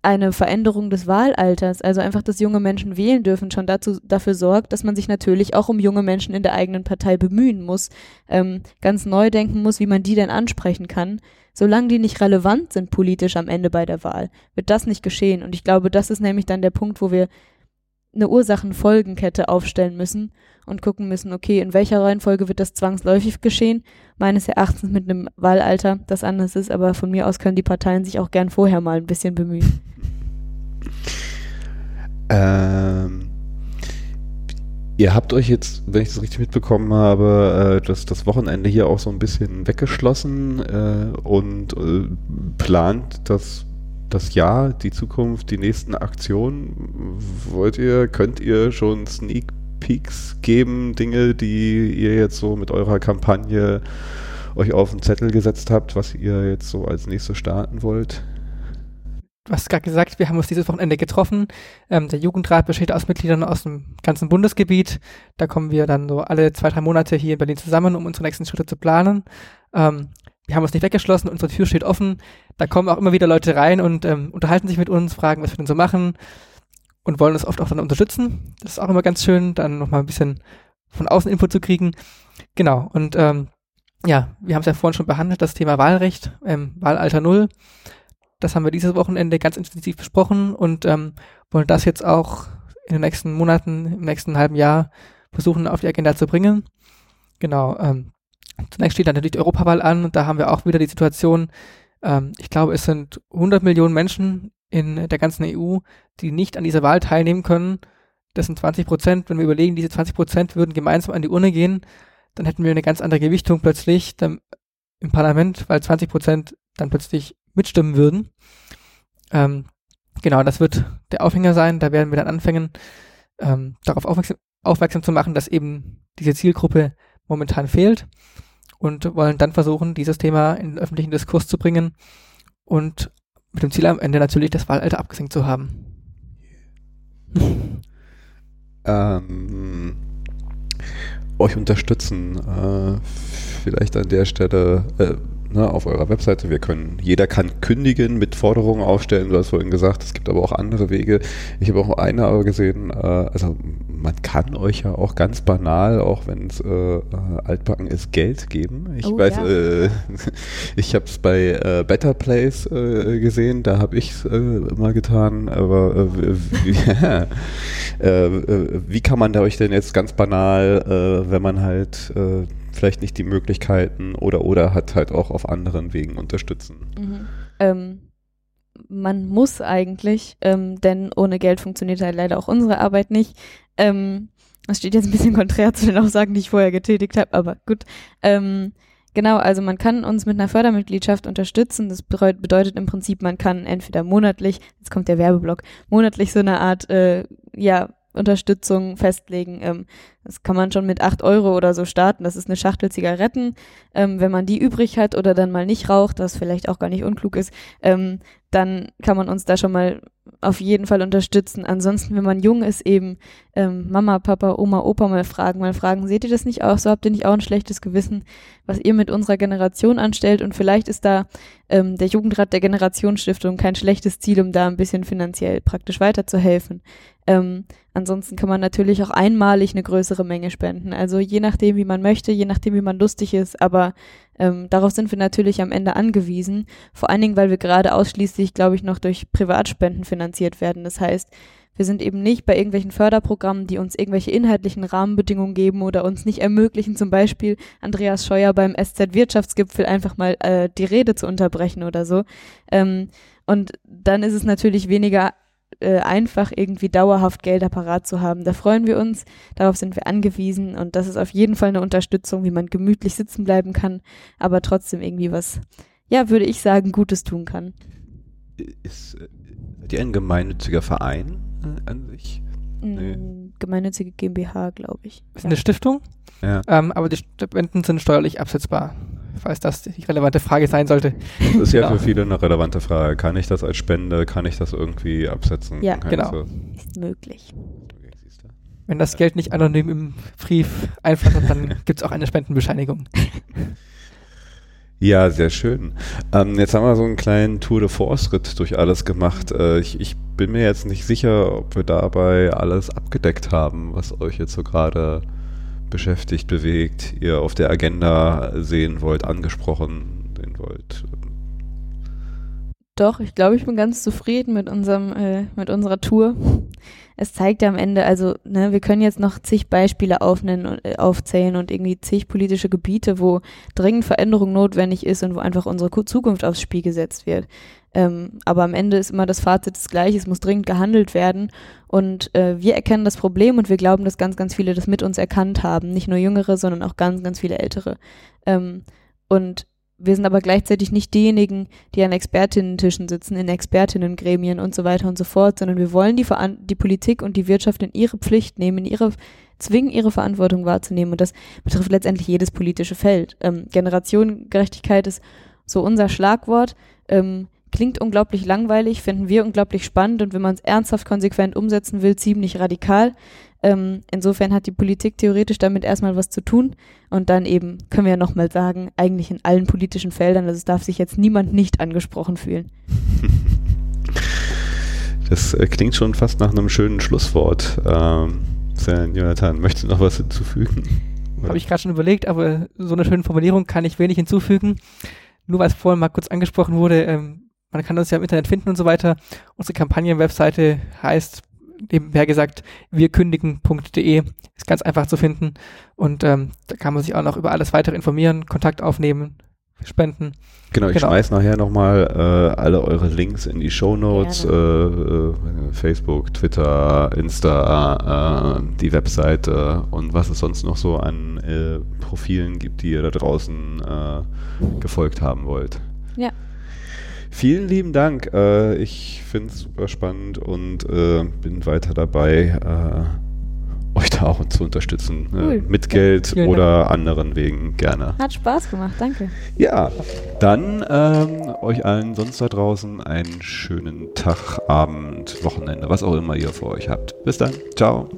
B: eine Veränderung des Wahlalters, also einfach, dass junge Menschen wählen dürfen, schon dazu, dafür sorgt, dass man sich natürlich auch um junge Menschen in der eigenen Partei bemühen muss, ähm, ganz neu denken muss, wie man die denn ansprechen kann. Solange die nicht relevant sind politisch am Ende bei der Wahl, wird das nicht geschehen. Und ich glaube, das ist nämlich dann der Punkt, wo wir eine Ursachen-Folgenkette aufstellen müssen und gucken müssen, okay, in welcher Reihenfolge wird das zwangsläufig geschehen? Meines Erachtens mit einem Wahlalter, das anders ist, aber von mir aus können die Parteien sich auch gern vorher mal ein bisschen bemühen.
A: Ähm, ihr habt euch jetzt, wenn ich das richtig mitbekommen habe, äh, das, das Wochenende hier auch so ein bisschen weggeschlossen äh, und äh, plant das das Jahr, die Zukunft, die nächsten Aktionen? Wollt ihr, könnt ihr schon Sneak Peeks geben, Dinge, die ihr jetzt so mit eurer Kampagne euch auf den Zettel gesetzt habt, was ihr jetzt so als nächstes starten wollt?
C: Du hast gerade gesagt, wir haben uns dieses Wochenende getroffen. Ähm, der Jugendrat besteht aus Mitgliedern aus dem ganzen Bundesgebiet. Da kommen wir dann so alle zwei, drei Monate hier in Berlin zusammen, um unsere nächsten Schritte zu planen. Ähm, wir haben uns nicht weggeschlossen, unsere Tür steht offen. Da kommen auch immer wieder Leute rein und ähm, unterhalten sich mit uns, fragen, was wir denn so machen und wollen uns oft auch dann unterstützen. Das ist auch immer ganz schön, dann nochmal ein bisschen von außen Info zu kriegen. Genau, und ähm, ja, wir haben es ja vorhin schon behandelt, das Thema Wahlrecht, ähm, Wahlalter Null. Das haben wir dieses Wochenende ganz intensiv besprochen und ähm, wollen das jetzt auch in den nächsten Monaten, im nächsten halben Jahr versuchen auf die Agenda zu bringen. Genau. Ähm, zunächst steht dann natürlich die Europawahl an und da haben wir auch wieder die Situation, ähm, ich glaube, es sind 100 Millionen Menschen in der ganzen EU, die nicht an dieser Wahl teilnehmen können. Das sind 20 Prozent. Wenn wir überlegen, diese 20 Prozent würden gemeinsam an die Urne gehen, dann hätten wir eine ganz andere Gewichtung plötzlich im Parlament, weil 20 Prozent dann plötzlich mitstimmen würden. Ähm, genau, das wird der Aufhänger sein. Da werden wir dann anfangen, ähm, darauf aufmerksam, aufmerksam zu machen, dass eben diese Zielgruppe momentan fehlt und wollen dann versuchen, dieses Thema in den öffentlichen Diskurs zu bringen und mit dem Ziel am Ende natürlich das Wahlalter abgesenkt zu haben.
A: ähm, euch unterstützen. Äh, vielleicht an der Stelle äh, ne, auf eurer Webseite. Wir können, jeder kann kündigen, mit Forderungen aufstellen, du hast vorhin gesagt, es gibt aber auch andere Wege. Ich habe auch eine aber gesehen, äh, also man kann euch ja auch ganz banal, auch wenn es äh, äh, altbacken ist, Geld geben. Ich oh, weiß, ja. äh, ich habe es bei äh, Better Place äh, gesehen, da habe ich es äh, immer getan, aber äh, wie, kann man da euch denn jetzt ganz banal, wenn man halt vielleicht nicht die Möglichkeiten oder oder hat halt auch auf anderen Wegen unterstützen?
B: Mhm. Ähm man muss eigentlich, ähm, denn ohne Geld funktioniert halt leider auch unsere Arbeit nicht. Ähm, Das steht jetzt ein bisschen konträr zu den Aussagen, die ich vorher getätigt habe, aber gut. Ähm, genau, also man kann uns mit einer Fördermitgliedschaft unterstützen. Das bedeutet im Prinzip, man kann entweder monatlich, jetzt kommt der Werbeblock, monatlich so eine Art, äh, ja, Unterstützung festlegen. Ähm, das kann man schon mit acht Euro oder so starten. Das ist eine Schachtel Zigaretten. Ähm, wenn man die übrig hat oder dann mal nicht raucht, was vielleicht auch gar nicht unklug ist, ähm, dann kann man uns da schon mal auf jeden Fall unterstützen. Ansonsten, wenn man jung ist, eben ähm, Mama, Papa, Oma, Opa mal fragen, mal fragen, seht ihr das nicht auch so? Habt ihr nicht auch ein schlechtes Gewissen, was ihr mit unserer Generation anstellt? Und vielleicht ist da ähm, der Jugendrat der Generationsstiftung kein schlechtes Ziel, um da ein bisschen finanziell praktisch weiterzuhelfen. Ähm, ansonsten kann man natürlich auch einmalig eine größere Menge spenden. Also je nachdem, wie man möchte, je nachdem, wie man lustig ist, aber ähm, darauf sind wir natürlich am Ende angewiesen. Vor allen Dingen, weil wir gerade ausschließlich, glaube ich, noch durch Privatspenden finanziert werden. Das heißt, wir sind eben nicht bei irgendwelchen Förderprogrammen, die uns irgendwelche inhaltlichen Rahmenbedingungen geben oder uns nicht ermöglichen, zum Beispiel Andreas Scheuer beim SZ-Wirtschaftsgipfel einfach mal äh, die Rede zu unterbrechen oder so. Ähm, und dann ist es natürlich weniger äh, einfach irgendwie dauerhaft Gelder parat zu haben. Da freuen wir uns, darauf sind wir angewiesen und das ist auf jeden Fall eine Unterstützung, wie man gemütlich sitzen bleiben kann, aber trotzdem irgendwie was, ja, würde ich sagen, Gutes tun kann.
A: Ist, seid äh, ihr ein gemeinnütziger Verein äh, an sich?
B: Mm, nee. Gemeinnützige GmbH, glaube ich.
C: Ist ja. eine Stiftung, ja. ähm, aber die Spenden sind steuerlich absetzbar falls das die relevante Frage sein sollte.
A: Das ist ja genau. für viele eine relevante Frage. Kann ich das als Spende, kann ich das irgendwie absetzen?
B: Ja,
A: kann
B: genau. So? Ist möglich.
C: Wenn das Geld nicht anonym im Brief einflattert, dann gibt es auch eine Spendenbescheinigung.
A: Ja, sehr schön. Ähm, jetzt haben wir so einen kleinen Tour de Force-Ritt durch alles gemacht. Äh, ich, ich, bin mir jetzt nicht sicher, ob wir dabei alles abgedeckt haben, was euch jetzt so gerade beschäftigt, bewegt, ihr auf der Agenda sehen wollt, angesprochen sehen wollt?
B: Doch, ich glaube, ich bin ganz zufrieden mit unserem, äh, mit unserer Tour. Es zeigt ja am Ende, also, ne, wir können jetzt noch zig Beispiele aufnennen, äh, aufzählen und irgendwie zig politische Gebiete, wo dringend Veränderung notwendig ist und wo einfach unsere Zukunft aufs Spiel gesetzt wird. Ähm, aber am Ende ist immer das Fazit das gleiche, es muss dringend gehandelt werden. Und äh, wir erkennen das Problem und wir glauben, dass ganz, ganz viele das mit uns erkannt haben. Nicht nur Jüngere, sondern auch ganz, ganz viele Ältere. Ähm, und wir sind aber gleichzeitig nicht diejenigen, die an Expertinnen-Tischen sitzen, in Expertinnen-Gremien und so weiter und so fort, sondern wir wollen die, die Politik und die Wirtschaft in ihre Pflicht nehmen, in ihre, zwingen, ihre Verantwortung wahrzunehmen. Und das betrifft letztendlich jedes politische Feld. Ähm, Generationengerechtigkeit ist so unser Schlagwort. Ähm, Klingt unglaublich langweilig, finden wir unglaublich spannend und wenn man es ernsthaft konsequent umsetzen will, ziemlich radikal. Ähm, insofern hat die Politik theoretisch damit erstmal was zu tun und dann eben, können wir ja nochmal sagen, eigentlich in allen politischen Feldern, also es darf sich jetzt niemand nicht angesprochen fühlen.
A: Das äh, klingt schon fast nach einem schönen Schlusswort. Ähm, Jonathan, möchtest du noch was hinzufügen?
C: Habe ich gerade schon überlegt, aber so eine schöne Formulierung kann ich wenig hinzufügen. Nur weil es vorhin mal kurz angesprochen wurde, ähm, man kann uns ja im Internet finden und so weiter. Unsere Kampagnenwebseite heißt nebenher gesagt wirkündigen.de ist ganz einfach zu finden und ähm, da kann man sich auch noch über alles weitere informieren, Kontakt aufnehmen, spenden.
A: Genau, ich genau. schmeiß nachher nochmal äh, alle eure Links in die Show Notes, äh, äh, Facebook, Twitter, Insta, äh, die Webseite und was es sonst noch so an äh, Profilen gibt, die ihr da draußen äh, gefolgt haben wollt.
B: Ja.
A: Vielen lieben Dank. Äh, ich finde es super spannend und äh, bin weiter dabei, äh, euch da auch zu unterstützen. Ne? Cool. mit Geld ja, oder Dank. anderen Wegen gerne.
B: Hat Spaß gemacht, danke.
A: Ja, dann ähm, euch allen sonst da draußen einen schönen Tag, Abend, Wochenende, was auch immer ihr vor euch habt. Bis dann. Ciao.